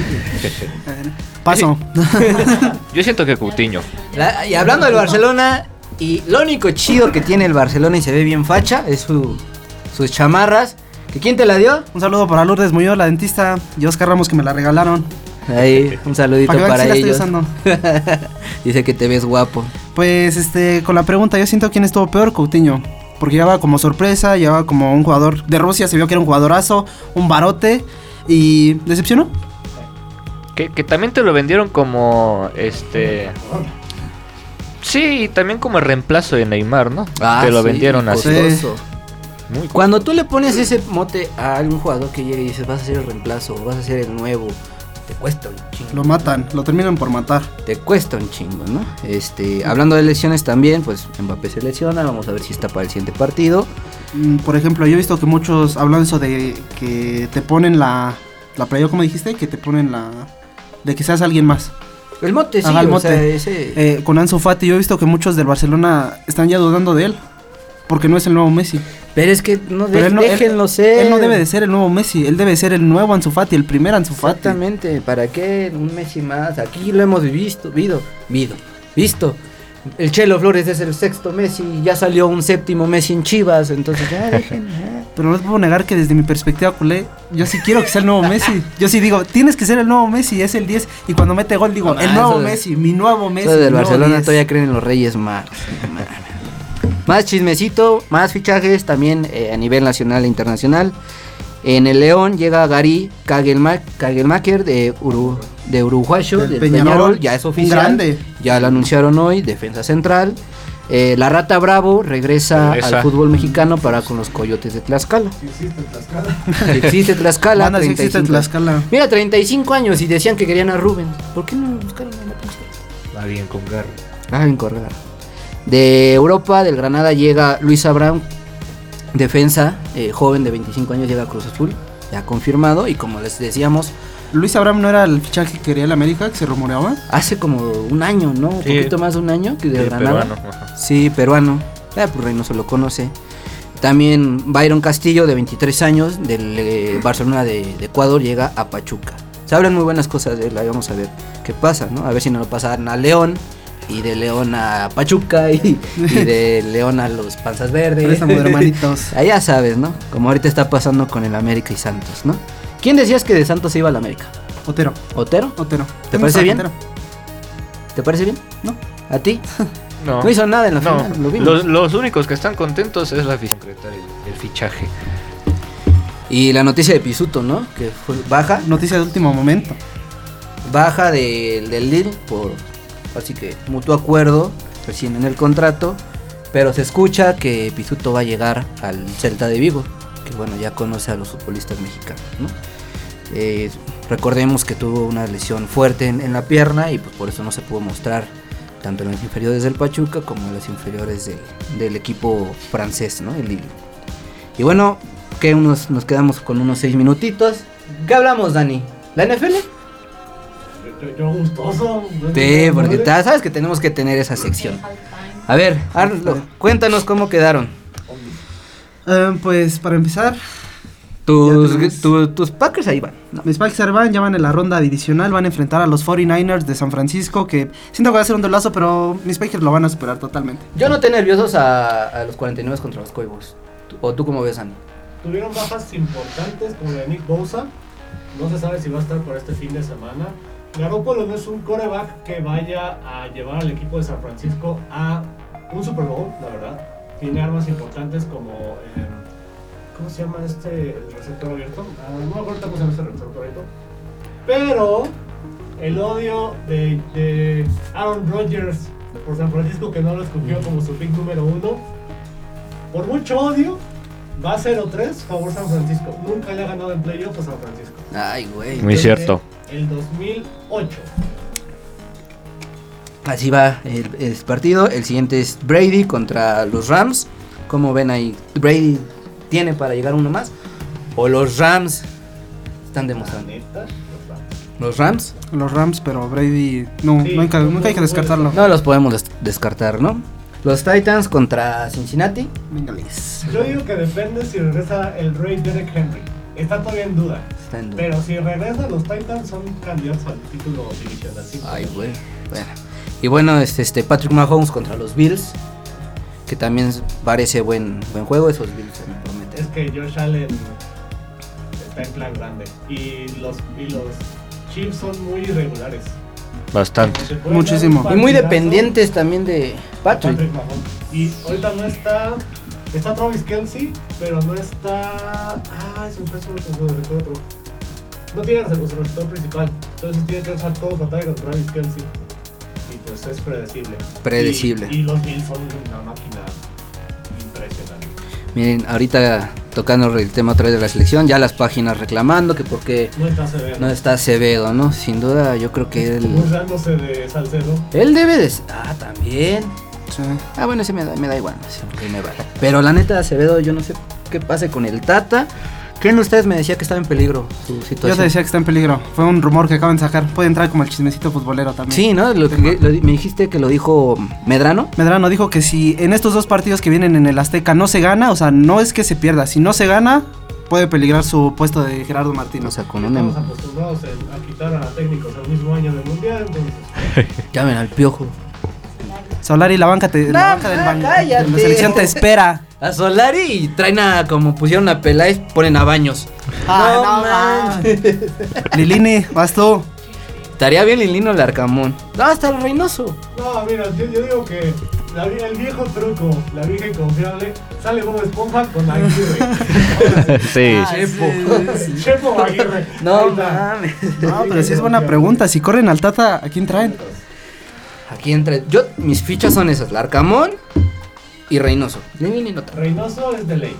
Speaker 3: Paso.
Speaker 4: Yo siento que Coutinho.
Speaker 2: La- y hablando del Barcelona, y lo único chido que tiene el Barcelona y se ve bien facha es su, sus chamarras. ¿Que quién te la dio?
Speaker 3: Un saludo para Lourdes Muñoz, la dentista, y Oscar Ramos que me la regalaron.
Speaker 2: Ahí, un saludito
Speaker 3: Para
Speaker 2: para,
Speaker 3: que sí la
Speaker 2: ellos.
Speaker 3: estoy usando.
Speaker 2: Dice que te ves guapo.
Speaker 3: Pues este, con la pregunta, yo siento quién estuvo peor, Coutinho. Porque llevaba como sorpresa, llevaba como un jugador de Rusia, se vio que era un jugadorazo, un barote. Y decepcionó.
Speaker 4: Que, que también te lo vendieron como este. Sí, y también como el reemplazo de Neymar, ¿no?
Speaker 2: Ah,
Speaker 4: te lo
Speaker 2: sí,
Speaker 4: vendieron así.
Speaker 2: costoso.
Speaker 4: Muy
Speaker 2: Cuando tú le pones ese mote a algún jugador que llega y dices vas a ser el reemplazo, vas a ser el nuevo, te cuesta un chingo.
Speaker 3: Lo matan, lo terminan por matar.
Speaker 2: Te cuesta un chingo, ¿no? Este, hablando de lesiones también, pues Mbappé se lesiona, vamos a ver si está para el siguiente partido.
Speaker 3: Mm, Por ejemplo, yo he visto que muchos hablan eso de que te ponen la. La playa, como dijiste, que te ponen la. De que seas alguien más.
Speaker 2: El mote, sí,
Speaker 3: el
Speaker 2: o sea,
Speaker 3: mote.
Speaker 2: ese-
Speaker 3: Eh, con Ansu Fati, yo he visto que muchos del Barcelona están ya dudando de él. Porque no es el nuevo Messi.
Speaker 2: Pero es que no, de-
Speaker 3: él no- él-
Speaker 2: déjenlo ser.
Speaker 3: Él no debe de ser el nuevo Messi, él debe ser el nuevo Ansu Fati, el primer Ansu Fati.
Speaker 2: Exactamente, ¿para qué un Messi más? Aquí lo hemos visto, visto, visto, visto. El Chelo Flores es el sexto Messi, ya salió un séptimo Messi en Chivas, entonces ya dejen.
Speaker 3: Pero no te puedo negar que desde mi perspectiva culé, yo sí quiero que sea el nuevo Messi. Yo sí digo, tienes que ser el nuevo Messi, es el 10. Y cuando mete gol digo,
Speaker 2: No,
Speaker 3: el nuevo
Speaker 2: de-
Speaker 3: Messi, mi nuevo Messi.
Speaker 2: Del Barcelona
Speaker 3: 10.
Speaker 2: todavía creen en los Reyes Magos. Más chismecito, más fichajes también eh, a nivel nacional e internacional. En el León llega Gary Kagelma- Kagelmaker de, Uru, de Uruguayo,
Speaker 3: Del
Speaker 2: del
Speaker 3: Peñarol,
Speaker 2: Peñarol, ya es oficial.
Speaker 3: grande.
Speaker 2: Ya lo anunciaron hoy, defensa central. Eh, la Rata Bravo regresa,
Speaker 4: Regresa.
Speaker 2: al fútbol mexicano para con los Coyotes de Tlaxcala.
Speaker 5: Si existe Tlaxcala.
Speaker 2: Si existe Tlaxcala.
Speaker 3: Banda, sí existe
Speaker 2: 35.
Speaker 3: Tlaxcala.
Speaker 2: Mira, 35 años y decían que querían a Rubén. ¿Por qué no buscaron a la Tlaxcala?
Speaker 4: Alguien con garra.
Speaker 2: Ah, en Correa. De Europa, del Granada llega Luis Abraham, defensa, eh, joven de 25 años, llega a Cruz Azul, ya confirmado. Y como les decíamos,
Speaker 3: Luis Abraham no era el fichaje que quería el América, que se rumoreaba.
Speaker 2: hace como un año, ¿no? Un
Speaker 4: Sí.
Speaker 2: poquito más de un año que del
Speaker 4: Sí,
Speaker 2: Granada.
Speaker 4: peruano.
Speaker 2: Sí, peruano. Eh, pues Reynoso lo conoce. También Byron Castillo, de 23 años, del eh, Barcelona de, de Ecuador, llega a Pachuca. Se hablan muy buenas cosas de él, ahí vamos a ver qué pasa, ¿no? A ver si no lo pasan a León, y de León a Pachuca, y, y de León a los Panzas Verdes.
Speaker 3: Préstamo de hermanitos.
Speaker 2: Ahí ya sabes, ¿no? Como ahorita está pasando con el América y Santos, ¿no? ¿Quién decías que de Santos se iba al América?
Speaker 3: Otero,
Speaker 2: ¿Otero?
Speaker 3: Otero.
Speaker 2: ¿Te parece bien?
Speaker 3: Otero.
Speaker 2: ¿Te parece bien?
Speaker 3: No.
Speaker 2: ¿A ti?
Speaker 4: No,
Speaker 2: No hizo nada en la
Speaker 4: no.
Speaker 2: final, lo vimos.
Speaker 4: Los, los únicos que están contentos es la concretar el, el fichaje.
Speaker 2: Y la noticia de Pisuto, ¿no? Que fue baja,
Speaker 3: Noticia de último momento.
Speaker 2: baja de- del Lille por así que mutuo acuerdo, recién en el contrato, pero se escucha que Pisuto va a llegar al Celta de Vigo, que bueno, ya conoce a los futbolistas mexicanos, ¿no? Eh, recordemos que tuvo una lesión fuerte en, la pierna y pues por eso no se pudo mostrar tanto en las inferiores del Pachuca como en las inferiores del, del equipo francés, ¿no? El Lille. Y bueno, que unos, nos quedamos con unos seis minutitos. ¿Qué hablamos, Dani? ¿La NFL?
Speaker 5: Yo, gustoso.
Speaker 2: Sí, porque ta- sabes que tenemos que tener esa sección. A ver, Arlo, cuéntanos cómo quedaron.
Speaker 3: Eh, pues para empezar,
Speaker 2: Tus, tu- tus Packers ahí van. ¿no?
Speaker 3: mis Packers van, ya van en la ronda divisional, van a enfrentar a los 49ers de San Francisco, que siento que va a ser un dolazo, pero mis Packers lo van a superar totalmente.
Speaker 2: Yo noté nerviosos a, a los 49 contra los Cowboys. ¿Tú- ¿O tú cómo ves, Ani?
Speaker 5: Tuvieron bajas importantes como la de Nick Bosa. No se sabe si va a estar por este fin de semana. Garoppolo no es un coreback que vaya a llevar al equipo de San Francisco a un Super Bowl, la verdad. Tiene armas importantes como. eh, ¿Cómo se llama este receptor abierto? Ah, no me acuerdo cómo se llama este receptor abierto. Pero el odio de, de Aaron Rodgers por San Francisco, que no lo escogió como su pick número uno, por mucho odio, va 0-3 favor San Francisco. Nunca le ha ganado en playoff a San Francisco.
Speaker 2: Ay, güey.
Speaker 4: Muy cierto.
Speaker 5: El 2008.
Speaker 2: Así va el, el partido. El siguiente es Brady contra los Rams. ¿Cómo ven ahí? ¿Brady tiene para llegar uno más? ¿O los Rams están demostrando?
Speaker 5: los Rams.
Speaker 2: ¿Los Rams?
Speaker 3: Los Rams, pero Brady, no,
Speaker 5: Sí,
Speaker 3: nunca hay que descartarlo.
Speaker 2: No los podemos des- descartar, ¿no? Los Titans contra Cincinnati.
Speaker 3: Venga, Liz.
Speaker 5: Yo digo que depende si regresa el Rey Derek Henry. Está todavía en duda.
Speaker 2: Está en duda.
Speaker 5: Pero si regresa, los Titans son candidatos al título divisional.
Speaker 2: Ay, güey. Bueno. Y bueno, este, este Patrick Mahomes contra los Bills. Que también parece buen, buen juego. Esos Bills se me prometen.
Speaker 5: Es que Josh Allen está en plan grande. Y los, y los Chiefs son muy irregulares.
Speaker 4: Bastante.
Speaker 5: Se
Speaker 3: Muchísimo.
Speaker 2: Y muy dependientes también de Patrick.
Speaker 5: Y ahorita no está. Está Travis Kelsey, pero no está. Ah, es un fue su otro. No tiene receptor principal. Entonces tiene que usar todo contrario con Travis Kelsey. Y pues es predecible.
Speaker 2: Predecible.
Speaker 5: Y, y los Bills son una máquina.
Speaker 2: Miren, ahorita tocando el tema otra vez de la selección, ya las páginas reclamando que porque
Speaker 5: No está severo.
Speaker 2: no está Acevedo, ¿no? Sin duda, yo creo que él.
Speaker 5: Burlándose de Salcedo.
Speaker 2: Él debe de. Ah, también.
Speaker 3: Sí.
Speaker 2: Ah, bueno, ese me da, me da igual, me vale. Pero la neta, Acevedo, yo no sé qué pase con el Tata. ¿Quién de ustedes me decía que estaba en peligro su situación?
Speaker 3: Yo te decía que está en peligro. Fue un rumor que acaban de sacar. Puede entrar como el chismecito futbolero también.
Speaker 2: Sí, ¿no? Lo que, lo di- me dijiste que lo dijo Medrano.
Speaker 3: Medrano dijo que si en estos dos partidos que vienen en el Azteca no se gana, o sea, no es que se pierda, si no se gana, puede peligrar su puesto de Gerardo Martino.
Speaker 2: O sea, con un.
Speaker 5: Estamos acostumbrados a quitar a técnicos al mismo año del mundial. Entonces,
Speaker 2: Llamen al piojo.
Speaker 3: Solari, la banca, te, la banca del ban-
Speaker 2: cállate.
Speaker 3: de la selección te espera.
Speaker 2: A Solari y traen a. Como pusieron a Peláez, ponen a baños.
Speaker 3: Ay,
Speaker 2: No
Speaker 3: no. Lilini, vas tú.
Speaker 2: Estaría bien Lilino el Arcamón. No, hasta el Reynoso.
Speaker 5: no, mira, yo, yo digo que la el viejo truco, la virgen confiable, sale Bob Esponja con Aguirre.
Speaker 4: Sí.
Speaker 3: Ah, sí.
Speaker 5: Chepo Aguirre.
Speaker 2: No mames.
Speaker 3: No, pero sí es buena pregunta. Si corren al Tata, ¿a quién traen?
Speaker 2: Aquí entre. Yo, mis fichas son esas: Larcamón y Reynoso. Lilini no tanto.
Speaker 5: Reynoso es de ley.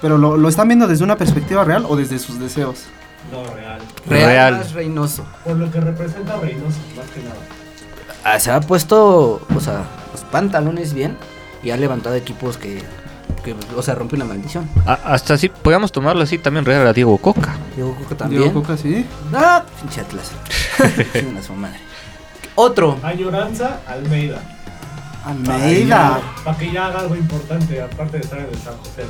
Speaker 3: Pero lo, lo están viendo desde una perspectiva real o desde sus deseos.
Speaker 5: No, real.
Speaker 2: Real,
Speaker 4: Real.
Speaker 2: más Reynoso.
Speaker 5: Por lo que representa Reynoso, más que nada.
Speaker 2: Ah, se ha puesto, o sea, los pantalones bien y ha levantado equipos que, que o sea, rompe una maldición.
Speaker 4: A- hasta así, podríamos tomarlo así también real a Diego Coca.
Speaker 2: Diego Coca también.
Speaker 3: Diego Coca, sí.
Speaker 2: Ah, pinche Atlas. Su madre. Otro.
Speaker 5: Añoranza, Almeida.
Speaker 3: Almeida.
Speaker 5: Para que ya haga algo importante, aparte de estar en el San José.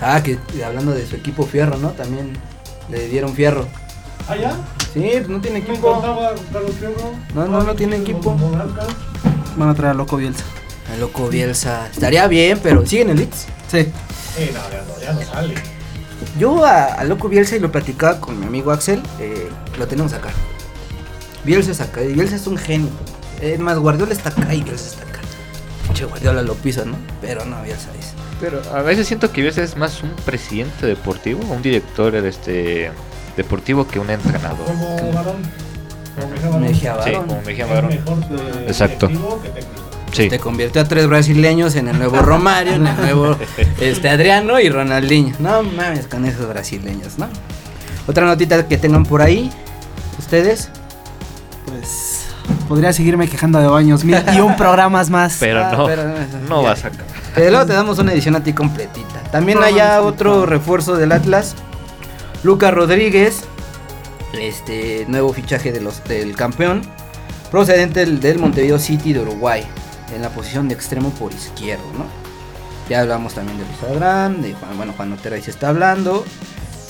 Speaker 2: Ah, que hablando de su equipo fierro, ¿no? También le dieron fierro.
Speaker 5: ¿Ah, ya?
Speaker 2: Sí, pues no tiene equipo.
Speaker 5: contaba Carlos Fierro.
Speaker 2: No, no, no tiene equipo.
Speaker 3: Van a traer a Loco Bielsa.
Speaker 2: El loco Bielsa. Estaría bien, pero ¿sigue en el Leeds?
Speaker 3: Sí.
Speaker 5: Eh, no, ya no, ya no sale.
Speaker 2: Yo a, a Loco Bielsa y lo platicaba con mi amigo Axel, eh, lo tenemos acá. Bielsa es acá, y Bielsa es un genio. Es más, Guardiola está acá y Bielsa está acá. Pinche Guardiola lo pisa, ¿no? Pero no, Bielsa es.
Speaker 4: Pero a veces siento que Bielsa es más un presidente deportivo, un director este deportivo que un entrenador.
Speaker 5: Como varón. Como Mejía Barón.
Speaker 4: Sí,
Speaker 2: Barón.
Speaker 4: como Mejía Barón.
Speaker 5: mejor
Speaker 4: Exacto. Sí.
Speaker 2: Te convirtió a tres brasileños en el nuevo Romario, en el nuevo este, Adriano y Ronaldinho. No mames con esos brasileños, ¿no? Otra notita que tengan por ahí, ustedes.
Speaker 3: Pues podría seguirme quejando de baños mil y un programas más.
Speaker 4: Pero
Speaker 2: Ah,
Speaker 4: no,
Speaker 2: pero
Speaker 4: no
Speaker 2: ya.
Speaker 4: vas a acabar.
Speaker 2: Pero luego te damos una edición a ti completita. También
Speaker 3: No,
Speaker 2: otro
Speaker 3: no.
Speaker 2: refuerzo del Atlas. Lucas Rodríguez. Este nuevo fichaje de los, del campeón. Procedente del, del Montevideo City de Uruguay. En la posición de extremo por izquierdo, ¿no? Ya hablamos también de Luis Abraham, de Juan, bueno, Juan Otero ahí se está hablando.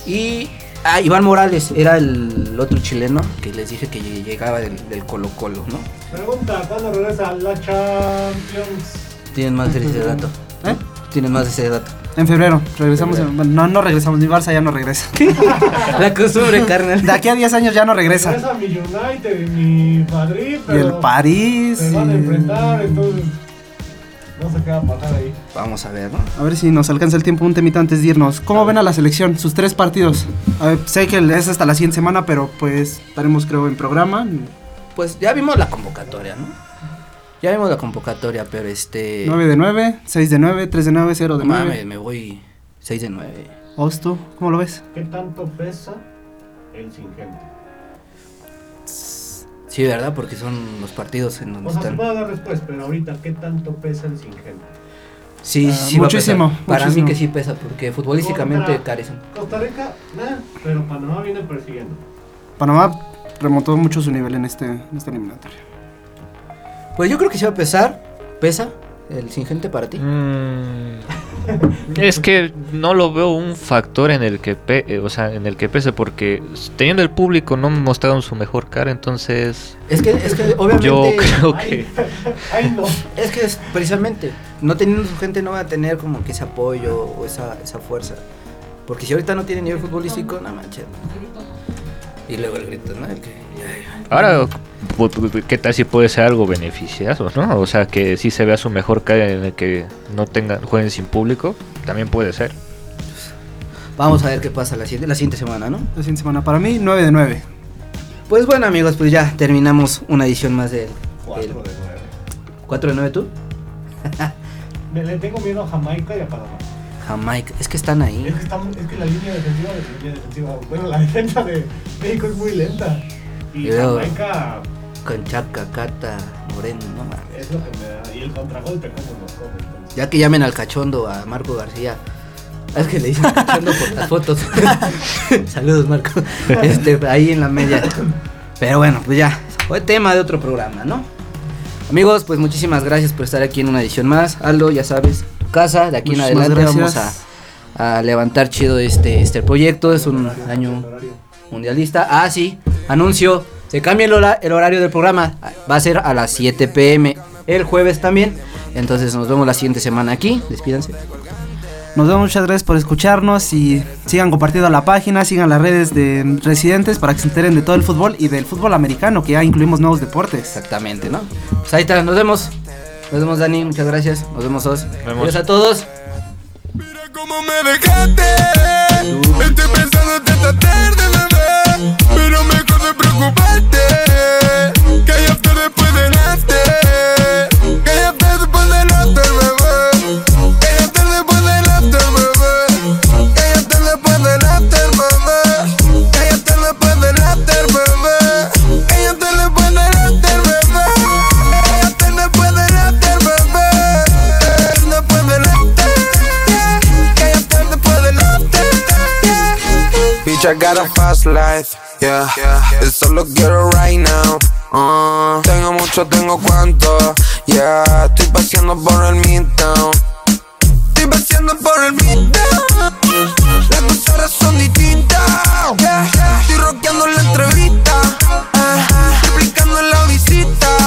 Speaker 2: Y. Ah, Iván Morales era el otro chileno que les dije que llegaba del, del Colo Colo, ¿no?
Speaker 5: Pregunta, ¿cuándo regresa la Champions?
Speaker 2: Tienen más de ese dato.
Speaker 3: ¿Eh?
Speaker 2: Tienen más de ese dato.
Speaker 3: En febrero, regresamos. en- bueno, no, no regresamos, ni Barça ya no regresa.
Speaker 2: La costumbre, carnal.
Speaker 3: De aquí a 10 años ya no regresa.
Speaker 5: Regresa mi United y mi Madrid,
Speaker 3: Y
Speaker 5: pero
Speaker 3: el París.
Speaker 5: se van a
Speaker 3: y-
Speaker 5: enfrentar, entonces no sé qué va a pasar ahí.
Speaker 2: Vamos a ver, ¿no?
Speaker 3: A ver si nos alcanza el tiempo un temita antes de irnos. ¿Cómo ven a la selección? Sus tres partidos. A ver, sé que es hasta la siguiente semana, pero pues estaremos creo en programa.
Speaker 2: Pues ya vimos la convocatoria, ¿no? Ya vimos la convocatoria, pero este.
Speaker 3: 9 de 9, 6 de 9, 3 de 9, 0 de
Speaker 2: no
Speaker 3: 9.
Speaker 2: mames, me voy 6 de 9.
Speaker 3: Osto, ¿cómo lo ves?
Speaker 5: ¿Qué tanto pesa el sin gente?
Speaker 2: Sí, ¿verdad? Porque son los partidos en donde
Speaker 5: O sea, se
Speaker 2: están.
Speaker 5: puede dar respuesta, pero ahorita, ¿qué tanto pesa el sin gente?
Speaker 2: Sí,
Speaker 3: Ah,
Speaker 2: sí, va a pesar.
Speaker 3: muchísimo,
Speaker 2: Para
Speaker 3: muchísimo.
Speaker 2: mí que sí pesa, porque futbolísticamente
Speaker 5: Contra
Speaker 2: carecen.
Speaker 5: Costa Rica, nah, pero Panamá viene persiguiendo.
Speaker 3: Panamá remontó mucho su nivel en este, en esta eliminatoria.
Speaker 2: Pues yo creo que sí va a pesar. ¿Pesa el sin gente para ti?
Speaker 4: Mm, es que no lo veo un factor en el que pe- eh, o sea, en el que pese porque teniendo el público no mostraron su mejor cara, entonces
Speaker 2: Es que, es que obviamente.
Speaker 4: yo creo que
Speaker 5: ay, no.
Speaker 2: Es que es precisamente, no teniendo su gente no va a tener como que ese apoyo o esa, esa fuerza. Porque si ahorita no tiene nivel futbolístico, no manches. Y luego el grito, ¿no? El que.
Speaker 4: Ahora pu- pu- qué tal si puede ser algo beneficioso, ¿no? O sea, que sí se vea su mejor cara en el que no tengan jueguen sin público, también puede ser.
Speaker 2: Vamos a ver qué pasa la, siguiente- la siguiente semana, ¿no?
Speaker 3: La siguiente semana. Para mí, 9 de 9.
Speaker 2: Pues bueno amigos, pues ya terminamos una edición más del...
Speaker 5: 4 de 9.
Speaker 2: 4 de 9 tú?
Speaker 5: Me le tengo miedo a Jamaica y a Panamá.
Speaker 2: Jamaica, es que están ahí.
Speaker 5: Que, es que la línea defensiva, la línea defensiva, bueno, la defensa de México es muy lenta. Y
Speaker 2: luego-
Speaker 5: Jamaica
Speaker 2: Con Chaca, Cata, Moreno, no mames.
Speaker 5: es lo que me da. Y el contragolpe, como nos come. entonces.
Speaker 2: Ya que llamen al cachondo, a Marco García. Es que le dicen cachondo por las fotos. Saludos, Marco. Este, ahí en la media. Pero bueno, pues ya. Fue tema de otro programa, ¿no? Amigos, pues muchísimas gracias por estar aquí en una edición más. Aldo, ya sabes, tu casa, de aquí en adelante
Speaker 3: gracias.
Speaker 2: vamos a, a levantar chido este, este proyecto. Es un año mundialista. Ah, sí, anuncio. Se cambia el, hora- el horario del programa. Va a ser a las 7 pm. El jueves también. Entonces nos vemos la siguiente semana aquí. Despídanse.
Speaker 3: Nos vemos, muchas gracias por escucharnos y sigan compartiendo la página, sigan las redes de residentes para que se enteren de todo el fútbol y del fútbol americano, que ya incluimos nuevos deportes.
Speaker 2: Exactamente, ¿no? Pues ahí está, nos vemos. Nos vemos, Dani. Muchas gracias. Nos vemos, Os. Adiós a todos.
Speaker 8: Mira cómo me dejaste. Estoy pensando esta tarde, bebé. Pero preocuparte. Cállate después del I got a fast life, yeah. Eso lo quiero right now. Uh, tengo mucho, tengo cuánto, yeah. Estoy paseando por el midtown. Estoy paseando por el midtown. Las dos horas son distintas, yeah. Estoy rockeando la entrevista, ah, triplicando la visita.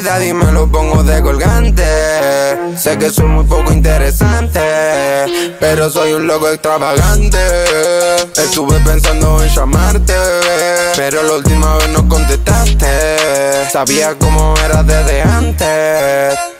Speaker 8: Realidad y me lo pongo de colgante. Sé que soy muy poco interesante, pero soy un loco extravagante. Estuve pensando en llamarte, pero la última vez no contestaste. Sabía cómo eras desde antes.